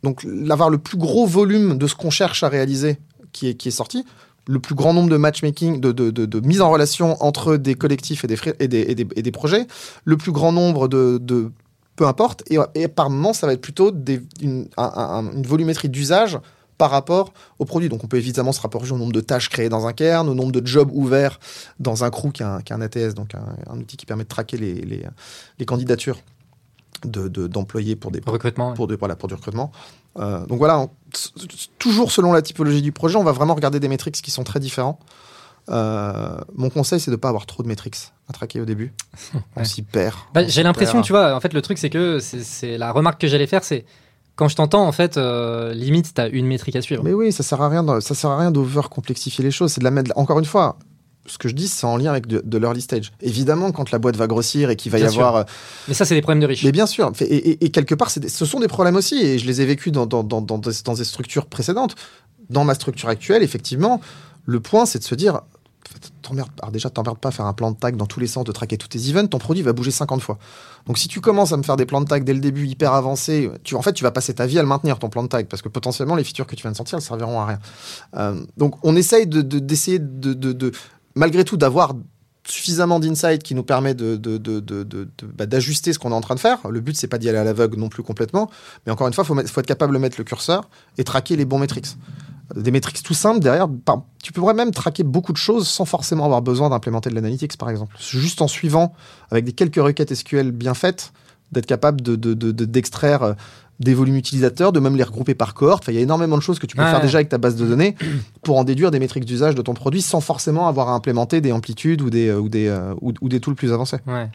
donc l'avoir le plus gros volume de ce qu'on cherche à réaliser qui est, sorti, le plus grand nombre de matchmaking, de, de, de, mise en relation entre des collectifs et des, et des, et des, et des projets, le plus grand nombre de, de peu importe, et, par moment, ça va être plutôt une, un- un- une volumétrie d'usage par rapport au produit. Donc on peut évidemment se rapprocher au nombre de tâches créées dans un kern, au nombre de jobs ouverts dans un crew qui est un, ATS, donc un, outil qui permet de traquer les, les candidatures de- de- d'employés pour des Recrutement. ouais. pour, de- voilà, pour du recrutement. Euh, donc voilà, on- toujours selon la typologie du projet, on va vraiment regarder des métriques qui sont très différents. Euh, mon conseil, c'est de ne pas avoir trop de métriques à traquer au début. On s'y perd. Bah, j'ai l'impression, tu vois, en fait, le truc, c'est que c'est- la remarque que j'allais faire, c'est quand je t'entends, en fait, euh, limite, t'as une métrique à suivre. Mais oui, ça sert à rien. de- Ça sert à rien d'over complexifier les choses. C'est de la mettre. Encore une fois, ce que je dis, c'est en lien avec de, de l'early stage. Évidemment, quand la boîte va grossir et qu'il va Bien y sûr. avoir. euh, Mais ça, c'est des problèmes de riches. Mais bien sûr. Et, et- et quelque part, des- ce sont des problèmes aussi. Et je les ai vécus dans, dans, dans, dans des, dans des structures précédentes. Dans ma structure actuelle, effectivement, le point, c'est de se dire. Alors déjà, t'emmerdes pas à faire un plan de tag dans tous les sens, de traquer tous tes events, ton produit va bouger 50 fois. Donc si tu commences à me faire des plans de tag dès le début hyper avancés, tu, en fait, tu vas passer ta vie à le maintenir, ton plan de tag, parce que potentiellement, les features que tu viens de sortir, elles serviront à rien. Euh, donc on essaye de, de- d'essayer de, de- de- malgré tout, d'avoir suffisamment d'insight qui nous permet de, bah, d'ajuster ce qu'on est en train de faire. Le but, c'est pas d'y aller à l'aveugle non plus complètement, mais encore une fois, il faut, être capable de mettre le curseur et traquer les bons métriques. Des métriques tout simples derrière, tu pourrais même traquer beaucoup de choses sans forcément avoir besoin d'implémenter de l'analytics, par exemple. Juste en suivant, avec des quelques requêtes SQL bien faites, d'être capable de- d'extraire euh, des volumes utilisateurs, de même les regrouper par cohorte. Enfin, il y a énormément de choses que tu peux Ouais. faire déjà avec ta base de données pour en déduire des métriques d'usage de ton produit sans forcément avoir à implémenter des amplitudes ou des, euh, ou des, euh, ou, ou des tools plus avancés. Ouais.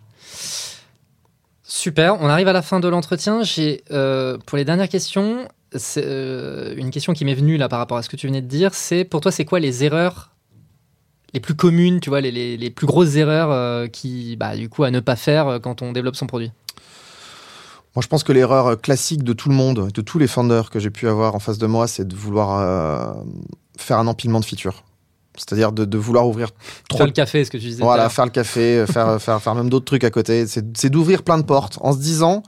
Super, on arrive à la fin de l'entretien. J'ai euh, pour les dernières questions, c'est, euh, une question qui m'est venue là par rapport à ce que tu venais de dire, c'est pour toi c'est quoi les erreurs les plus communes, tu vois, les, les- les plus grosses erreurs euh, qui, bah, du coup, à ne pas faire quand on développe son produit? Moi, je pense que l'erreur classique de tout le monde, de tous les founders que j'ai pu avoir en face de moi, c'est de vouloir euh, faire un empilement de features. C'est-à-dire de, de vouloir ouvrir trop Faire le café, ce que tu disais. Voilà, faire le café, euh, faire, faire, faire même d'autres trucs à côté. C'est d'ouvrir plein de portes en se disant.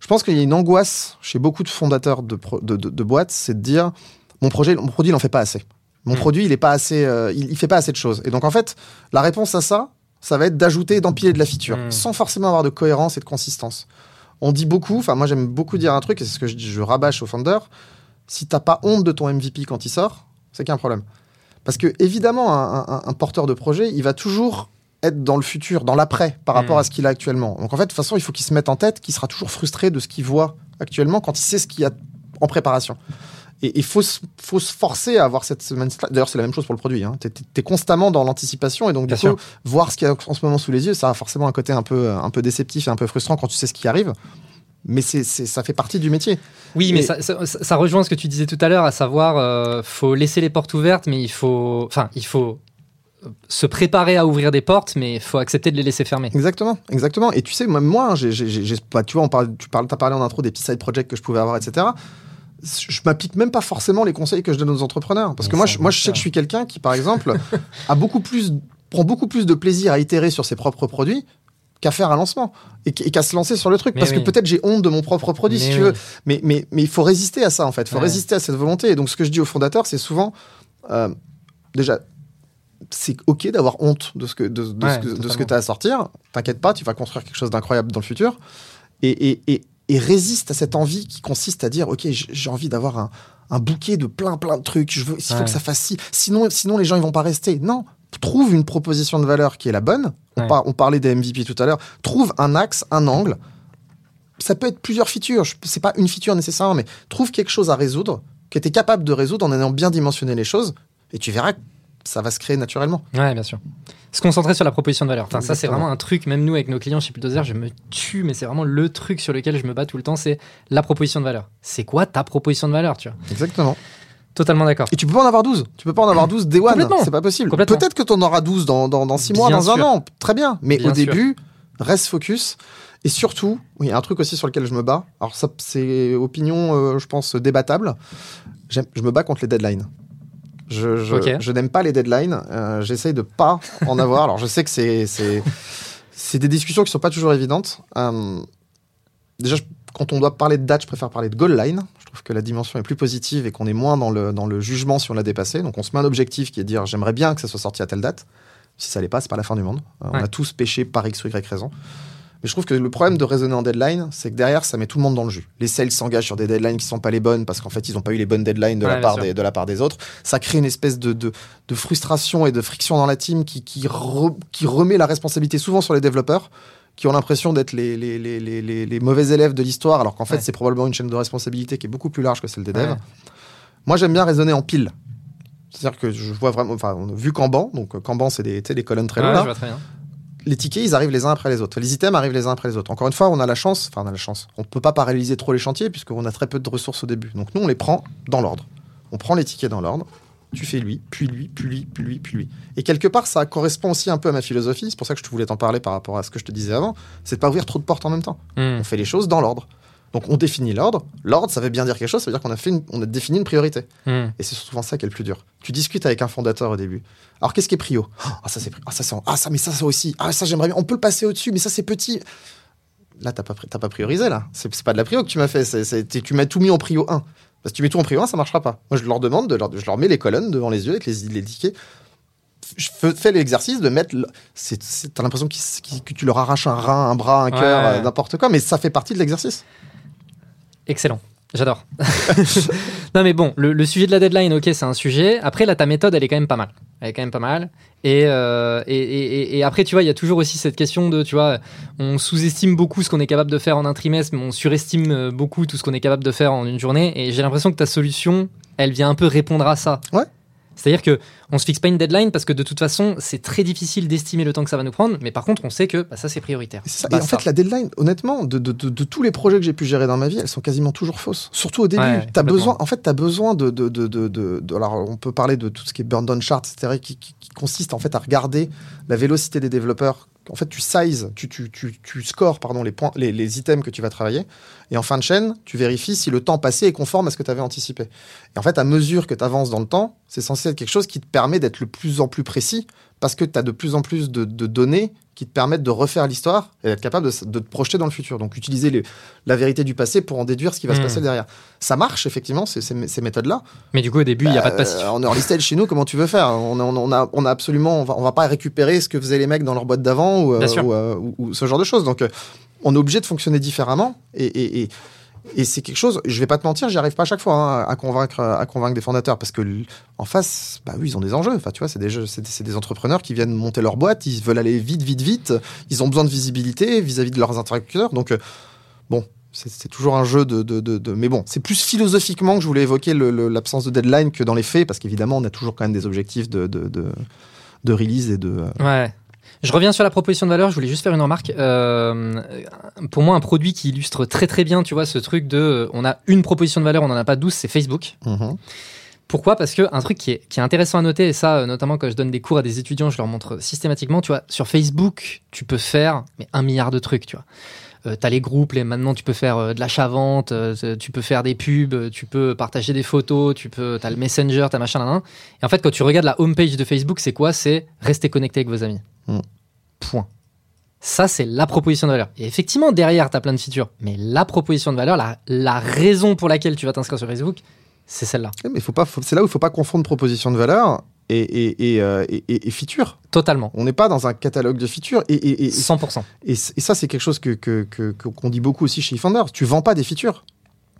Je pense qu'il y a une angoisse chez beaucoup de fondateurs de, pro- de, de- de boîtes, c'est de dire mon projet, mon produit, il n'en fait pas assez. Mon Mm. produit, il est pas assez, euh, il, il fait pas assez de choses. Et donc en fait, la réponse à ça, ça va être d'ajouter, d'empiler de la feature, Mm. sans forcément avoir de cohérence et de consistance. On dit beaucoup, enfin moi j'aime beaucoup dire un truc, et c'est ce que je, rabâche aux founders, si t'as pas honte de ton MVP quand il sort, c'est qu'il y a un problème. Parce que évidemment, un, un- un porteur de projet, il va toujours être dans le futur, dans l'après, par rapport Mm. à ce qu'il a actuellement. Donc en fait, de toute façon, il faut qu'il se mette en tête qu'il sera toujours frustré de ce qu'il voit actuellement quand il sait ce qu'il y a en préparation. Et il faut, se- faut se forcer à avoir cette semaine. D'ailleurs, c'est la même chose pour le produit. Hein. Tu es, constamment dans l'anticipation et donc, du Bien coup, voir ce qu'il y a en ce moment sous les yeux, ça a forcément un côté un peu, un peu déceptif et un peu frustrant quand tu sais ce qui arrive. Mais c'est, ça fait partie du métier. Oui, mais ça, ça- ça rejoint ce que tu disais tout à l'heure, à savoir, euh, faut laisser les portes ouvertes, mais il faut, enfin, il faut se préparer à ouvrir des portes, mais il faut accepter de les laisser fermer. Exactement, exactement. Et tu sais, même moi, hein, j'ai, bah, tu vois, on parle, tu parles, as parlé en intro des petits side projects que je pouvais avoir, etc. Je m'applique même pas forcément les conseils que je donne aux entrepreneurs. Parce Mais que moi, je, moi, je sais que je suis quelqu'un qui, par exemple, a beaucoup plus, prend beaucoup plus de plaisir à itérer sur ses propres produits qu'à faire un lancement et qu'- et qu'à se lancer sur le truc. Mais parce oui. que peut-être j'ai honte de mon propre produit, si Mais tu oui. veux. Mais, mais, mais il faut résister à ça, en fait. Il faut Ouais. résister à cette volonté. Et donc, ce que je dis aux fondateurs, c'est souvent, euh, déjà, c'est OK d'avoir honte de ce que, de, de Ouais, ce que, de ce que totalement. tu as à sortir. T'inquiète pas, tu vas construire quelque chose d'incroyable dans le futur. Et, et, et, et résiste à cette envie qui consiste à dire OK, j'ai envie d'avoir un, un bouquet de plein, plein de trucs. Je veux, il faut que ça fasse ci. Sinon, sinon, les gens, ils vont pas rester. Non. Trouve une proposition de valeur qui est la bonne. On, Ouais. par- on parlait des MVP tout à l'heure. Trouve un axe, un angle. Ça peut être plusieurs features. C'est pas une feature nécessairement, mais trouve quelque chose à résoudre que tu es capable de résoudre en ayant bien dimensionné les choses, et tu verras ça va se créer naturellement. Ouais, bien sûr. Se concentrer sur la proposition de valeur. Enfin, ça, c'est vraiment un truc, même nous, avec nos clients chez Bulldozer, je me tue, mais c'est vraiment le truc sur lequel je me bats tout le temps, c'est la proposition de valeur. C'est quoi ta proposition de valeur, tu vois? Exactement. Totalement d'accord. Et tu peux pas en avoir 12. Tu peux pas en avoir 12 day one. C'est pas possible. Peut-être que tu en auras 12 dans, dans, dans 6 mois, Bien dans un an. Très bien. Mais Bien au sûr. début, reste focus. Et surtout, il y a un truc aussi sur lequel je me bats. Alors, ça, c'est opinion, euh, je pense, débattable. Je me bats contre les deadlines. Je, je, Ok. je n'aime pas les deadlines. Euh, J'essaye de pas en avoir. Alors, je sais que c'est c'est des discussions qui sont pas toujours évidentes. Euh, déjà, je- quand on doit parler de date, je préfère parler de goal line. Je trouve que la dimension est plus positive et qu'on est moins dans le, dans le jugement si on l'a dépassé. Donc, on se met un objectif qui est de dire j'aimerais bien que ça soit sorti à telle date. Si ça l'est pas, c'est pas la fin du monde. Euh, On a tous péché par X ou Y raison. Mais je trouve que le problème de raisonner en deadline, c'est que derrière, ça met tout le monde dans le jus. Les sales s'engagent sur des deadlines qui sont pas les bonnes parce qu'en fait, ils n'ont pas eu les bonnes deadlines de, Ouais, la part des, de la part des autres. Ça crée une espèce de, de, de frustration et de friction dans la team qui, qui, re- qui remet la responsabilité souvent sur les développeurs qui ont l'impression d'être les, les, les, les, mauvais élèves de l'histoire, alors qu'en fait, Ouais. c'est probablement une chaîne de responsabilité qui est beaucoup plus large que celle des devs. Ouais. Moi, j'aime bien raisonner en pile. C'est-à-dire que je vois vraiment, enfin, on a vu Kanban, donc euh, Kanban, c'est des, des colonnes très bien. Les tickets, ils arrivent les uns après les autres. Les items arrivent les uns après les autres. Encore une fois, on a la chance, enfin, on a la chance. On ne peut pas paralyser trop les chantiers puisqu'on a très peu de ressources au début. Donc, nous, on les prend dans l'ordre. On prend les tickets dans l'ordre. Tu fais lui, puis lui, puis lui, puis lui, puis lui. Et quelque part, ça correspond aussi un peu à ma philosophie. C'est pour ça que je te voulais t'en parler par rapport à ce que je te disais avant. C'est de pas ouvrir trop de portes en même temps. Hmm. On fait les choses dans l'ordre. Donc, on définit l'ordre. L'ordre, ça veut bien dire quelque chose. Ça veut dire qu'on a, fait une- on a défini une priorité. Hmm. Et c'est souvent ça qui est le plus dur. Tu discutes avec un fondateur au début. Alors qu'est-ce qui est prio? Ah ça c'est ah ça c'est ah ça mais ça ça aussi ah ça j'aimerais bien on peut le passer au-dessus mais ça c'est petit. Là t'as pas pas priorisé là. C'est pas de la prio que tu m'as fait. tu m'as tout mis en prio 1. Parce que tu mets tout en prio 1 ça marchera pas. Moi je leur demande de leur, je leur mets les colonnes devant les yeux avec les, les tickets. Je fais, l'exercice de mettre. T'as l'impression que tu leur arraches un rein, un bras, un cœur, ouais. euh, n'importe quoi, mais ça fait partie de l'exercice. Excellent. J'adore. non mais bon, le, sujet de la deadline, ok, c'est un sujet. Après, là, ta méthode, elle est quand même pas mal. Elle est quand même pas mal. Et, euh, et après, tu vois, il y a toujours aussi cette question de, tu vois, on sous-estime beaucoup ce qu'on est capable de faire en un trimestre, mais on surestime euh, beaucoup tout ce qu'on est capable de faire en une journée. Et j'ai l'impression que ta solution, elle vient un peu répondre à ça. Ouais. C'est-à-dire que on se fixe pas une deadline parce que de toute façon, c'est très difficile d'estimer le temps que ça va nous prendre. Mais par contre, on sait que bah, ça, c'est prioritaire. Et, c'est ça. Bah, Et en ça. fait, la deadline, honnêtement, de, de- de- de tous les projets que j'ai pu gérer dans ma vie, elles sont quasiment toujours fausses. Surtout au début. Ouais, besoin, en fait, tu as besoin de, de, de, de, de- de- Alors, on peut parler de tout ce qui est burn down chart, etc., qui, qui- qui consiste en fait à regarder la vélocité des développeurs. En fait, tu tu scores pardon, les, points, les, les items que tu vas travailler. Et en fin de chaîne, tu vérifies si le temps passé est conforme à ce que tu avais anticipé. Et en fait, à mesure que tu avances dans le temps, c'est censé être quelque chose qui te permet d'être le plus en plus précis parce que tu as de plus en plus de, de données qui te permettent de refaire l'histoire et d'être capable de, te projeter dans le futur. Donc, utiliser les- la vérité du passé pour en déduire ce qui va se Hmm. passer derrière. Ça marche, effectivement, ces, ces- ces méthodes-là. Mais du coup, au début, il n'y a pas de Euh, passif. en early stage, chez nous, comment tu veux faire? On, a- on a, on a absolument, on va, on va pas récupérer ce que faisaient les mecs dans leur boîte d'avant ou, euh, ou, euh, ou- ou ce genre de choses. Donc, euh, on est obligé de fonctionner différemment et, et, et, et c'est quelque chose. Je vais pas te mentir, j'y arrive pas à chaque fois hein, à convaincre, à convaincre des fondateurs parce que en face, bah oui, ils ont des enjeux. Enfin, tu vois, c'est des, des, des entrepreneurs qui viennent monter leur boîte, ils veulent aller vite, vite, vite. Ils ont besoin de visibilité vis-à-vis de leurs interlocuteurs. Donc, euh, bon. C'est toujours un jeu de, de, de, Mais bon, c'est plus philosophiquement que je voulais évoquer l'absence de deadline que dans les faits, parce qu'évidemment, on a toujours quand même des objectifs de, de release et de. euh, Ouais. Je reviens sur la proposition de valeur. Je voulais juste faire une remarque. Euh, pour moi, un produit qui illustre très très bien, tu vois, ce truc de, euh, on a une proposition de valeur, on n'en a pas 12, c'est Facebook. mhm. Pourquoi? Parce que un truc qui est, qui est intéressant à noter, et ça, euh, notamment quand je donne des cours à des étudiants, je leur montre systématiquement, tu vois, sur Facebook, tu peux faire mais un milliard de trucs, tu vois. Euh, t'as les groupes, les, maintenant tu peux faire euh, de l'achat-vente, euh, tu peux faire des pubs, tu peux partager des photos, tu peux, t'as le Messenger, t'as machin, nan, nan. Et en fait, quand tu regardes la homepage de Facebook, c'est quoi? C'est rester connecté avec vos amis. Mm. Point. Ça, c'est la proposition de valeur. Et effectivement, derrière, t'as plein de features. Mais la proposition de valeur, la, la raison pour laquelle tu vas t'inscrire sur Facebook, c'est celle-là. Ouais, Mais faut pas, c'est là où il faut pas confondre proposition de valeur et, et, et, euh, et- et- feature. Totalement. On n'est pas dans un catalogue de features. Et, et, et, 100%. et ça, c'est quelque chose que, que, que- que- qu'on dit beaucoup aussi chez eFounders. Tu vends pas des features.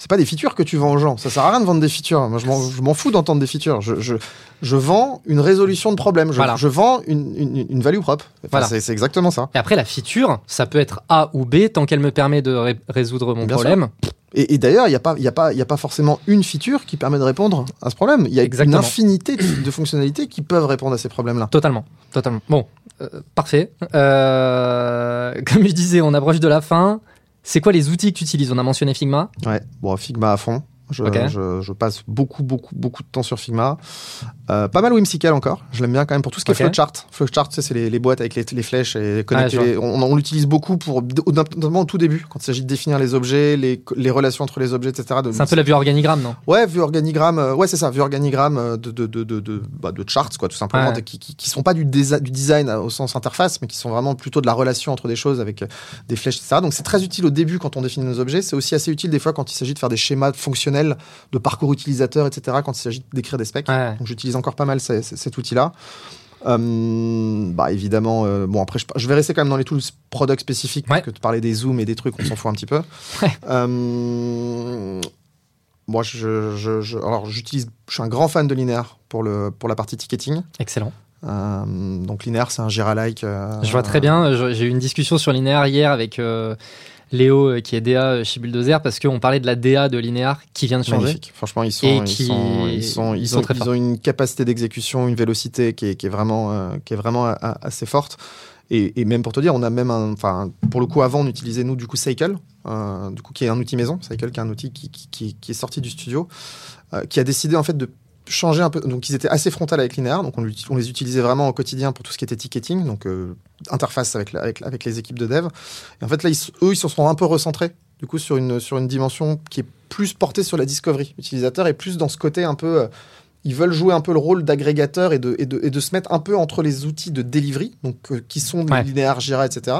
C'est pas des features que tu vends aux gens. Ça sert à rien de vendre des features. Moi, je m'en, fous d'entendre des features. Je, je, je vends une résolution de problème. Je, Voilà. je vends une, une, une value propre. Enfin, Voilà. c'est, exactement ça. Et après, la feature, ça peut être A ou B, tant qu'elle me permet de ré- résoudre mon Bien problème. Et, et d'ailleurs, il n'y a, pas- y a, pas- il y a pas forcément une feature qui permet de répondre à ce problème. Il y a Exactement. une infinité de, de fonctionnalités qui peuvent répondre à ces problèmes-là. Totalement, totalement. Bon, euh, parfait. Euh, comme je disais, on approche de la fin. C'est quoi les outils que tu utilises? On a mentionné Figma. Ouais, bon, Figma à fond. Je, Ok. je, je passe beaucoup, beaucoup, beaucoup de temps sur Figma. Euh, pas mal Whimsical encore. Je l'aime bien quand même pour tout ce qui est flowchart. Flowchart, tu sais, c'est les, les boîtes avec les, les flèches et connecter les- on, on l'utilise beaucoup pour, notamment au tout début, quand il s'agit de définir les objets, les, relations entre les objets, etc. C'est un peu la vue organigramme, non? Ouais, vue organigramme, euh, ouais, c'est ça, vue organigramme euh, de, de, de, de, de, bah, de charts, quoi, tout simplement, Ouais. qui, qui, qui sont pas du, du design euh, au sens interface, mais qui sont vraiment plutôt de la relation entre des choses avec des flèches, etc. Donc c'est très utile au début quand on définit nos objets. C'est aussi assez utile des fois quand il s'agit de faire des schémas fonctionnels de parcours utilisateur, etc. Quand il s'agit d'écrire des specs. Ouais. Donc j'utilise encore pas mal ce- ce- cet outil-là. Euh, bah évidemment, euh, bon après je, je vais rester quand même dans les tools product spécifiques Ouais. parce que tu parlais des zooms et des trucs, on s'en fout un petit peu. Ouais. Euh, moi, je, je- je- alors j'utilise, je suis un grand fan de Linear pour le pour la partie ticketing. Excellent. Donc Linear, c'est un Jira-like. Je vois très bien. J'ai eu une discussion sur Linéaire hier avec Léo, euh, qui est DA chez Bulldozer, parce qu'on parlait de la DA de Linéaire qui vient de changer. Magnifique. Franchement, ils sont, ils qui- sont, ils sont, sont- ont une capacité d'exécution, une vélocité qui est, qui est vraiment, euh, qui est vraiment a- a- assez forte. Et, et même pour te dire, on a même un, enfin, pour le coup, avant, on utilisait nous du coup Cycle, euh, du coup qui est un outil maison, Cycle qui est un outil qui, qui, qui- qui est sorti du studio, euh, qui a décidé en fait de changer un peu. Donc ils étaient assez frontal avec Linear, donc on, les utilisait vraiment au quotidien pour tout ce qui était ticketing, donc euh, interface avec, la- avec, avec les équipes de dev. Et en fait là, ils, eux, ils se sont un peu recentrés du coup sur une, sur une dimension qui est plus portée sur la discovery utilisateur et plus dans ce côté un peu. euh, ils veulent jouer un peu le rôle d'agrégateur et de, et, de, et de se mettre un peu entre les outils de delivery, donc euh, qui sont Ouais. Linear, Jira, etc.,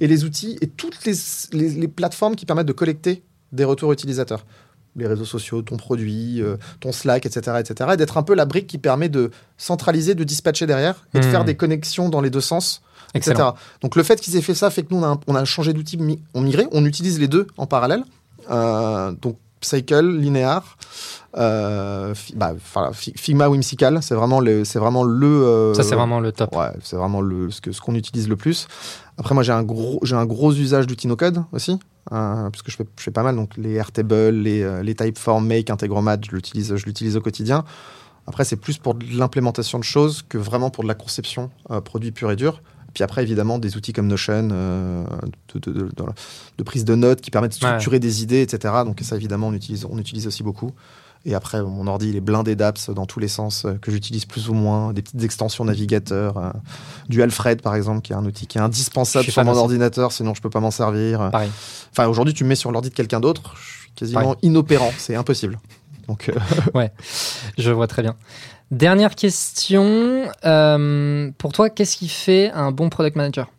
et les outils et toutes les, les, les plateformes qui permettent de collecter des retours utilisateurs. Les réseaux sociaux, ton produit, euh, ton Slack, etc., etc., et d'être un peu la brique qui permet de centraliser, de dispatcher derrière et de Hmm. faire des connexions dans les deux sens etc. Donc le fait qu'ils aient fait ça fait que nous, on a, on a changé d'outil, on migré, on utilise les deux en parallèle. Euh, donc Cycle, Linear, euh, bah, Figma, Whimsical, c'est vraiment le, c'est vraiment le. euh, Ça, c'est vraiment le top. Ouais, c'est vraiment le, ce que- ce qu'on utilise le plus. Après, moi, j'ai un gros, j'ai un gros usage d'outils no-code aussi, euh, parce que je fais, je fais pas mal. Donc, les Airtable, les, euh, les Typeform, Make, Integromat, je l'utilise, je l'utilise au quotidien. Après, c'est plus pour l'implémentation de choses que vraiment pour de la conception produit pur et dur. Puis après, évidemment, des outils comme Notion, euh, de, de- de- de- de prise de notes qui permettent de structurer des idées, etc. Donc ça, évidemment, on utilise, on utilise aussi beaucoup. Et après, mon ordi, il est blindé d'apps dans tous les sens euh, que j'utilise plus ou moins. Des petites extensions navigateurs. euh, du Alfred, par exemple, qui est un outil qui est indispensable sur mon ordinateur, sinon je peux pas m'en servir. Pareil. Enfin, aujourd'hui, tu me mets sur l'ordi de quelqu'un d'autre, je suis quasiment inopérant. C'est impossible. Donc, euh, Je vois très bien. Dernière question. euh, pour toi, qu'est-ce qui fait un bon product manager?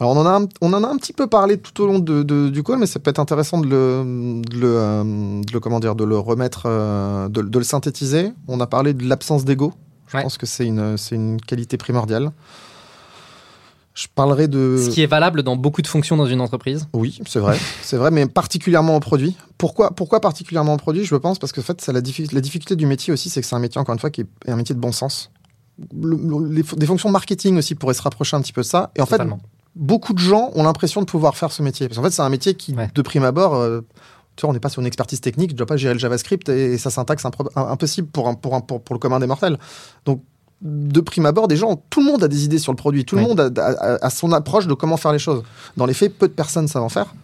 Alors on en, a un, on en a un petit peu parlé tout au long de, de- du call, mais ça peut être intéressant de le, de le, euh, de le- comment dire, de le remettre, euh, de, le synthétiser. On a parlé de l'absence d'ego. Je Ouais. pense que c'est une, c'est une qualité primordiale. Je parlerai de... Ce qui est valable dans beaucoup de fonctions dans une entreprise. Oui, c'est vrai, c'est vrai, mais particulièrement en produit. Pourquoi, pourquoi particulièrement en produit? Je pense parce que en fait, ça, la, diffi- la difficulté du métier aussi, c'est que c'est un métier encore une fois qui est un métier de bon sens. Le- le- les, des fonctions marketing aussi pourraient se rapprocher un petit peu de ça. Et en fait, beaucoup de gens ont l'impression de pouvoir faire ce métier. Parce qu'en fait, c'est un métier qui, Ouais. de prime abord, euh, tu vois, on n'est pas sur une expertise technique, je ne dois pas gérer le JavaScript et, sa syntaxe impossible pour, un- pour, un- pour, pour le commun des mortels. Donc, de prime abord, des gens, tout le monde a des idées sur le produit, tout le monde a, a- a son approche de comment faire les choses. Dans les faits, peu de personnes savent en faire.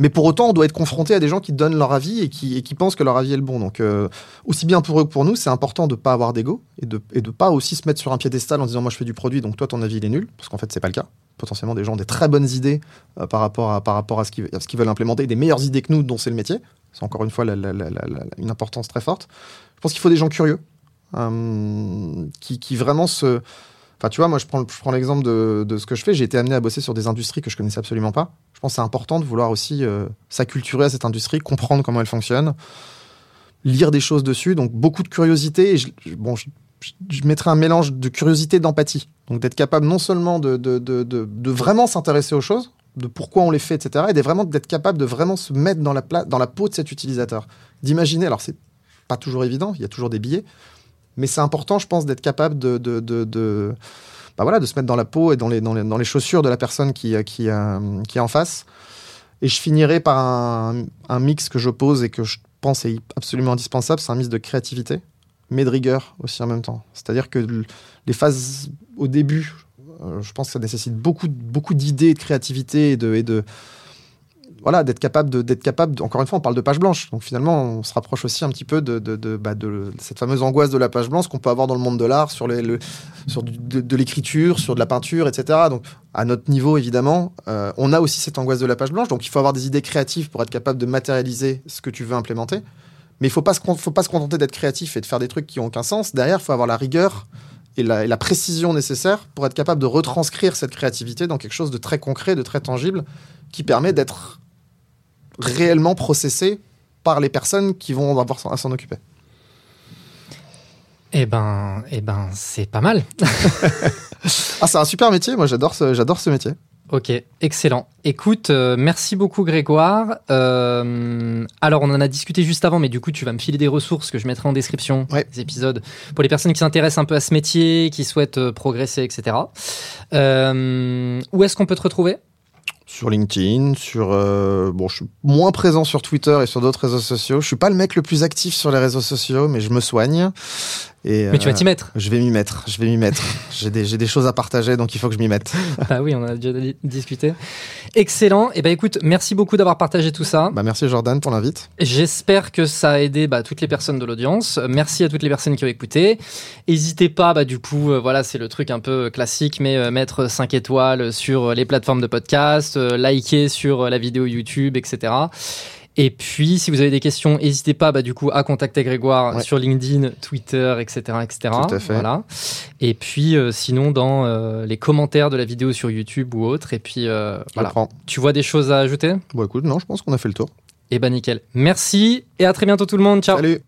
Mais pour autant, on doit être confronté à des gens qui donnent leur avis et qui, et qui pensent que leur avis est le bon. Donc, euh, aussi bien pour eux que pour nous, c'est important de ne pas avoir d'ego et de ne de pas aussi se mettre sur un piédestal en disant Moi, je fais du produit, donc toi, ton avis, il est nul. Parce qu'en fait, c'est pas le cas. Potentiellement, des gens ont des très bonnes idées euh, par rapport à, par rapport à ce qu'ils veulent implémenter, des meilleures idées que nous, dont c'est le métier. C'est encore une fois la- la- la- la- la- une importance très forte. Je pense qu'il faut des gens curieux qui, qui vraiment se. Enfin, tu vois, moi, je prends, je prends l'exemple de, de ce que je fais. J'ai été amené à bosser sur des industries que je connaissais absolument pas. Je pense que c'est important de vouloir aussi euh, s'acculturer à cette industrie, comprendre comment elle fonctionne, lire des choses dessus. Donc, beaucoup de curiosité. Je, bon, je, mettrais un mélange de curiosité et d'empathie. Donc, d'être capable non seulement de, de, de, vraiment s'intéresser aux choses, de pourquoi on les fait, etc., et vraiment d'être capable de vraiment se mettre dans la, dans la peau de cet utilisateur. D'imaginer, alors c'est pas toujours évident, il y a toujours des billets, mais c'est important, je pense, d'être capable de, de, de, bah voilà, de se mettre dans la peau et dans les, dans les, dans les chaussures de la personne qui, euh, qui, euh, qui est en face. Et je finirai par un, mix que j'oppose et que je pense est absolument indispensable, c'est un mix de créativité, mais de rigueur aussi en même temps. C'est-à-dire que les phases au début, euh, je pense que ça nécessite beaucoup, beaucoup d'idées, de créativité et de voilà, d'être capable d'être capable. encore une fois, on parle de page blanche, donc finalement, on se rapproche aussi un petit peu de, de, de, bah, cette fameuse angoisse de la page blanche qu'on peut avoir dans le monde de l'art, sur, le, sur de, l'écriture, sur de la peinture, etc. Donc, à notre niveau, évidemment, euh, on a aussi cette angoisse de la page blanche. Donc, il faut avoir des idées créatives pour être capable de matérialiser ce que tu veux implémenter. Mais il faut pas se faut pas se contenter d'être créatif et de faire des trucs qui ont aucun sens. Derrière, il faut avoir la rigueur et la, et la précision nécessaire pour être capable de retranscrire cette créativité dans quelque chose de très concret, de très tangible, qui permet d'être réellement processé par les personnes qui vont avoir à s'en occuper. Eh ben, eh ben, c'est pas mal. Ah, c'est un super métier. Moi, j'adore ce, j'adore ce métier. Ok, excellent. Écoute, euh, merci beaucoup Grégoire. Euh, alors, on en a discuté juste avant, mais du coup, tu vas me filer des ressources que je mettrai en description Ouais. des épisodes pour les personnes qui s'intéressent un peu à ce métier, qui souhaitent euh, progresser, etc. Où est-ce qu'on peut te retrouver? Sur LinkedIn, sur euh, bon, je suis moins présent sur Twitter et sur d'autres réseaux sociaux. Je suis pas le mec le plus actif sur les réseaux sociaux, mais je me soigne. Et, Mais tu vas euh, t'y mettre. Je vais m'y mettre. Je vais m'y mettre. j'ai des, choses à partager, donc il faut que je m'y mette. bah oui, on a déjà di- discuté. Excellent. Et ben écoute, merci beaucoup d'avoir partagé tout ça. Bah, merci Jordan pour l'invite. J'espère que ça a aidé bah, toutes les personnes de l'audience. Merci à toutes les personnes qui ont écouté. N'hésitez pas, bah, du coup, euh, voilà, c'est le truc un peu classique, mais euh, mettre 5 étoiles sur les plateformes de podcast, euh, liker sur euh, la vidéo YouTube, etc. Et puis, si vous avez des questions, n'hésitez pas, bah, du coup, à contacter Grégoire Ouais. sur LinkedIn, Twitter, etc., etc. Tout à fait. Voilà. Et puis, euh, sinon, dans euh, les commentaires de la vidéo sur YouTube ou autre. Et puis, euh, voilà. prends. Tu vois des choses à ajouter? Bon, écoute, non, je pense qu'on a fait le tour. Eh ben, nickel. Merci et à très bientôt tout le monde. Ciao. Salut.